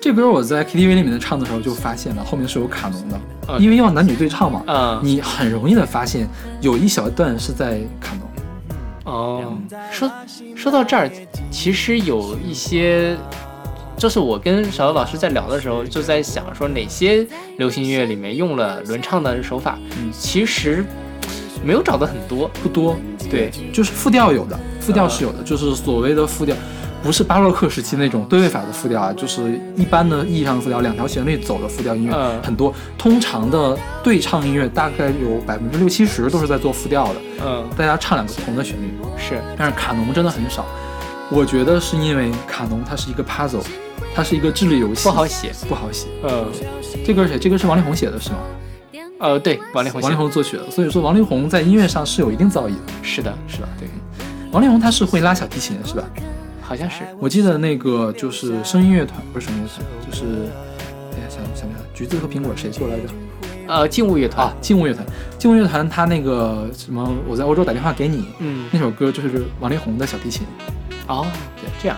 Speaker 2: 这歌我在 KTV 里面唱的时候就发现了，后面是有卡农的，
Speaker 1: 嗯
Speaker 2: 因为要男女对唱嘛，
Speaker 1: 嗯，
Speaker 2: 你很容易的发现有一小段是在卡农。
Speaker 1: 哦，说说到这儿，其实有一些，就是我跟小刘老师在聊的时候，就在想说哪些流行音乐里面用了轮唱的手法，
Speaker 2: 嗯。
Speaker 1: 其实没有找的很多。
Speaker 2: 不多，
Speaker 1: 对，
Speaker 2: 就是复调有的，复调是有的，就是所谓的复调，不是巴洛克时期那种对位法的复调啊，就是一般的意义上的复调，两条旋律走的复调音乐、
Speaker 1: 嗯。
Speaker 2: 很多。通常的对唱音乐大概有百分之六七十都是在做复调的，
Speaker 1: 嗯，
Speaker 2: 大家唱两个不同的旋律。
Speaker 1: 是，
Speaker 2: 但是卡农真的很少，我觉得是因为卡农它是一个 puzzle，它是一个智力游戏，
Speaker 1: 不好写。
Speaker 2: 不好写。
Speaker 1: 呃，
Speaker 2: 这歌谁？这歌是王力宏写的是吗？
Speaker 1: 呃，对，王力宏
Speaker 2: 王力，宏作曲的，所以说王力宏在音乐上是有一定造诣的，
Speaker 1: 是的，
Speaker 2: 是吧？对，王力宏他是会拉小提琴是吧？
Speaker 1: 好像是。
Speaker 2: 我记得那个就是声音乐团，不是声音乐团，就是哎呀想想想，橘子和苹果谁做来着？
Speaker 1: 呃，静物乐团
Speaker 2: 啊，，静物乐团，静物乐团他那个什么，我在欧洲打电话给你
Speaker 1: 嗯，
Speaker 2: 那首歌就是王力宏的小提琴，
Speaker 1: 哦，对，这样，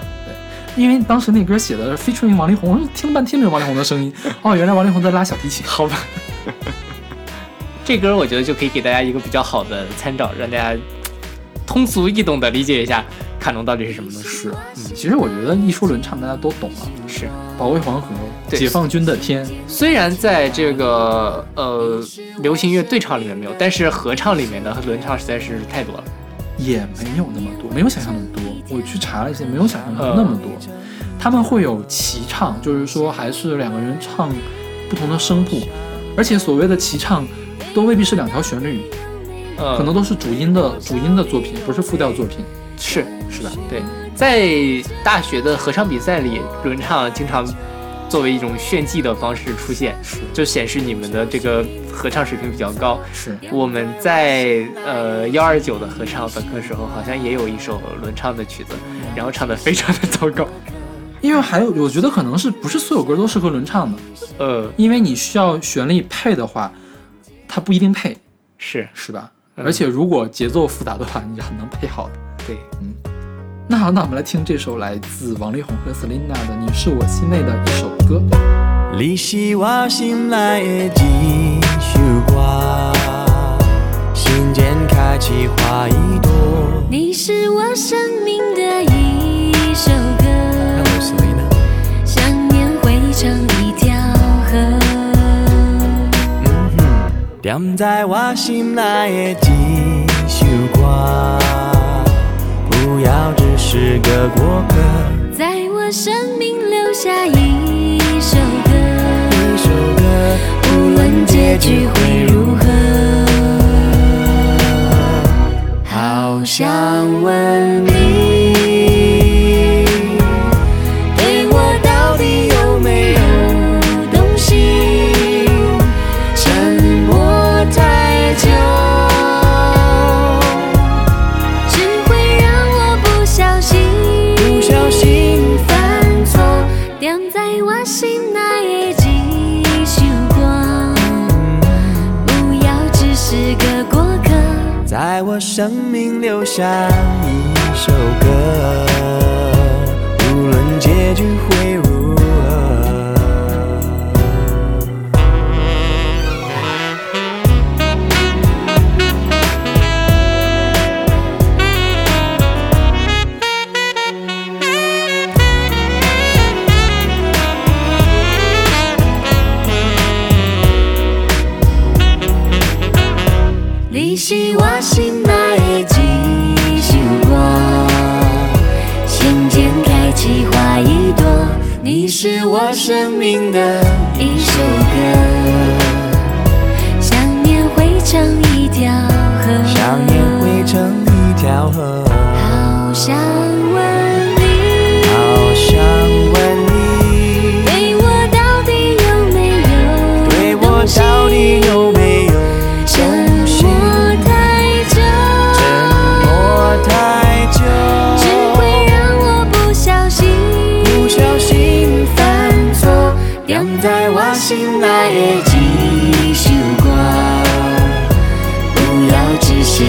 Speaker 2: 因为当时那歌写的 featuring 王力宏，我听了半天没有王力宏的声音，哦，原来王力宏在拉小提琴，
Speaker 1: 好吧。这歌我觉得就可以给大家一个比较好的参照，让大家通俗易懂的理解一下卡农到底是什么东西。
Speaker 2: 是，嗯，其实我觉得一说轮唱大家都懂了，
Speaker 1: 是，
Speaker 2: 保卫黄河，解放军的天，
Speaker 1: 虽然在这个呃流行乐对唱里面没有，但是合唱里面的轮唱实在是太多了。
Speaker 2: 也没有那么多，没有想象那么多。我去查了一些，没有想象的那么多。
Speaker 1: 嗯
Speaker 2: 他们会有齐唱，就是说还是两个人唱不同的声部，而且所谓的齐唱都未必是两条旋律，
Speaker 1: 呃，
Speaker 2: 可能都是主音的主音的作品，不是副调作品。
Speaker 1: 是是的，对，在大学的合唱比赛里，轮唱经常作为一种炫技的方式出现，就显示你们的这个合唱水平比较高。
Speaker 2: 是。
Speaker 1: 我们在呃幺二九的合唱本科时候，好像也有一首轮唱的曲子，然后唱的非常的糟糕。
Speaker 2: 因为还有，我觉得可能是不是所有歌都适合轮唱的，
Speaker 1: 呃，
Speaker 2: 因为你需要旋律配的话，它不一定配，
Speaker 1: 是。
Speaker 2: 是吧？
Speaker 1: 嗯。
Speaker 2: 而且如果节奏复杂的话，你是很难配好的。
Speaker 1: 对，
Speaker 2: 那好，那我们来听这首来自王力宏和 Selina 的《你是我心内的一首歌》。
Speaker 12: 你是我心内的一首歌，心间开启花一朵。
Speaker 5: 你是我生命的一首歌想念汇成一条河。
Speaker 12: 嗯哼，踮在我心内的一首歌，不要只是个过客。
Speaker 5: 在我生命留下一首歌，
Speaker 12: 一首歌，
Speaker 5: 无论结局会如何，
Speaker 12: 好
Speaker 5: 想问
Speaker 12: 生命留下一首歌，无论结局会如
Speaker 5: 生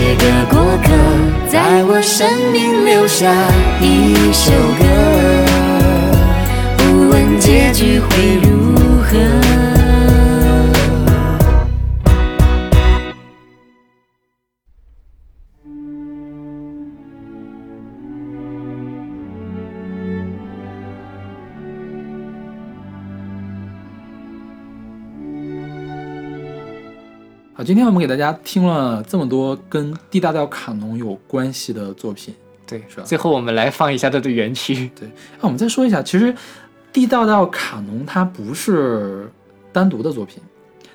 Speaker 12: 每个过客，在我生命留下一首歌，不问结局会如
Speaker 2: 好，今天我们给大家听了这么多跟 D 大调卡农有关系的作品，
Speaker 1: 对，
Speaker 2: 是吧
Speaker 1: 最后我们来放一下它的原曲。
Speaker 2: 对，那我们再说一下，其实 D 大调卡农它不是单独的作品，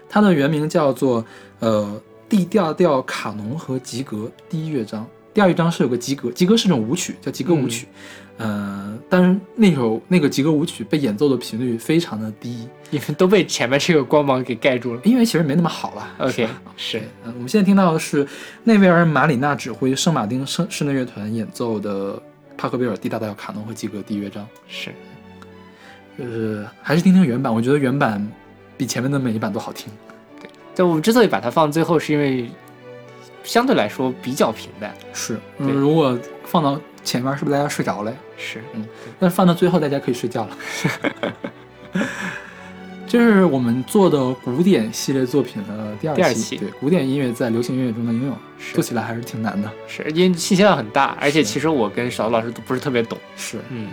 Speaker 2: 它的原名叫做呃 D 调调卡农和吉格第一乐章，第二乐章是有个吉格，吉格是种舞曲，叫吉格舞曲，呃，但是那首那个吉格舞曲被演奏的频率非常的低，
Speaker 1: 因为都被前面这个光芒给盖住了。
Speaker 2: 因为其实没那么好了。
Speaker 1: OK，
Speaker 2: 是
Speaker 1: 是，
Speaker 2: 嗯，我们现在听到的是内维尔马里纳指挥圣马丁室室内乐团演奏的帕克贝尔 D 大调卡农和吉格第一乐章。
Speaker 1: 是，
Speaker 2: 就是还是听听原版，我觉得原版比前面的每一版都好听。
Speaker 1: 对就我们之所以把它放最后，是因为相对来说比较平淡。
Speaker 2: 是，嗯，如果放到前面，是不是大家睡着了呀？
Speaker 1: 是，
Speaker 2: 嗯，但是放到最后，大家可以睡觉了。这是我们做的古典系列作品的第二期，
Speaker 1: 第二期
Speaker 2: 对古典音乐在流行音乐中的应用，
Speaker 1: 是
Speaker 2: 做起来还是挺难的。
Speaker 1: 是因为信息量很大，而且其实我跟小老师都不是特别懂。
Speaker 2: 是，
Speaker 1: 嗯，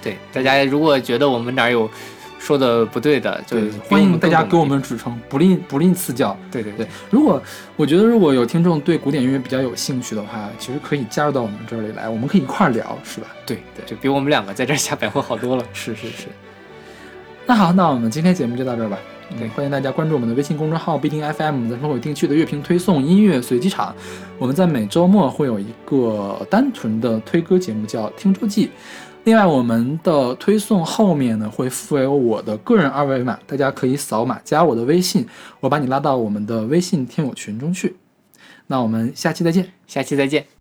Speaker 1: 对，大家如果觉得我们哪儿有说的不对的，就
Speaker 2: 对，欢迎大家给我们指正，不吝不吝赐教。
Speaker 1: 对对
Speaker 2: 对，如果我觉得如果有听众对古典音乐比较有兴趣的话，其实可以加入到我们这里来，我们可以一块儿聊，是吧？
Speaker 1: 对对，就比我们两个在这儿瞎白活好多了。
Speaker 2: 是是是。那好，那我们今天节目就到这儿吧。
Speaker 1: 对
Speaker 2: 欢迎大家关注我们的微信公众号“必定 FM”，咱们会有定期的乐评推送、音乐随机场。我们在每周末会有一个单纯的推歌节目，叫《听周记》。另外，我们的推送后面呢会附有我的个人二维码，大家可以扫码加我的微信，我把你拉到我们的微信听友群中去。那我们下期再见。
Speaker 1: 下期再见。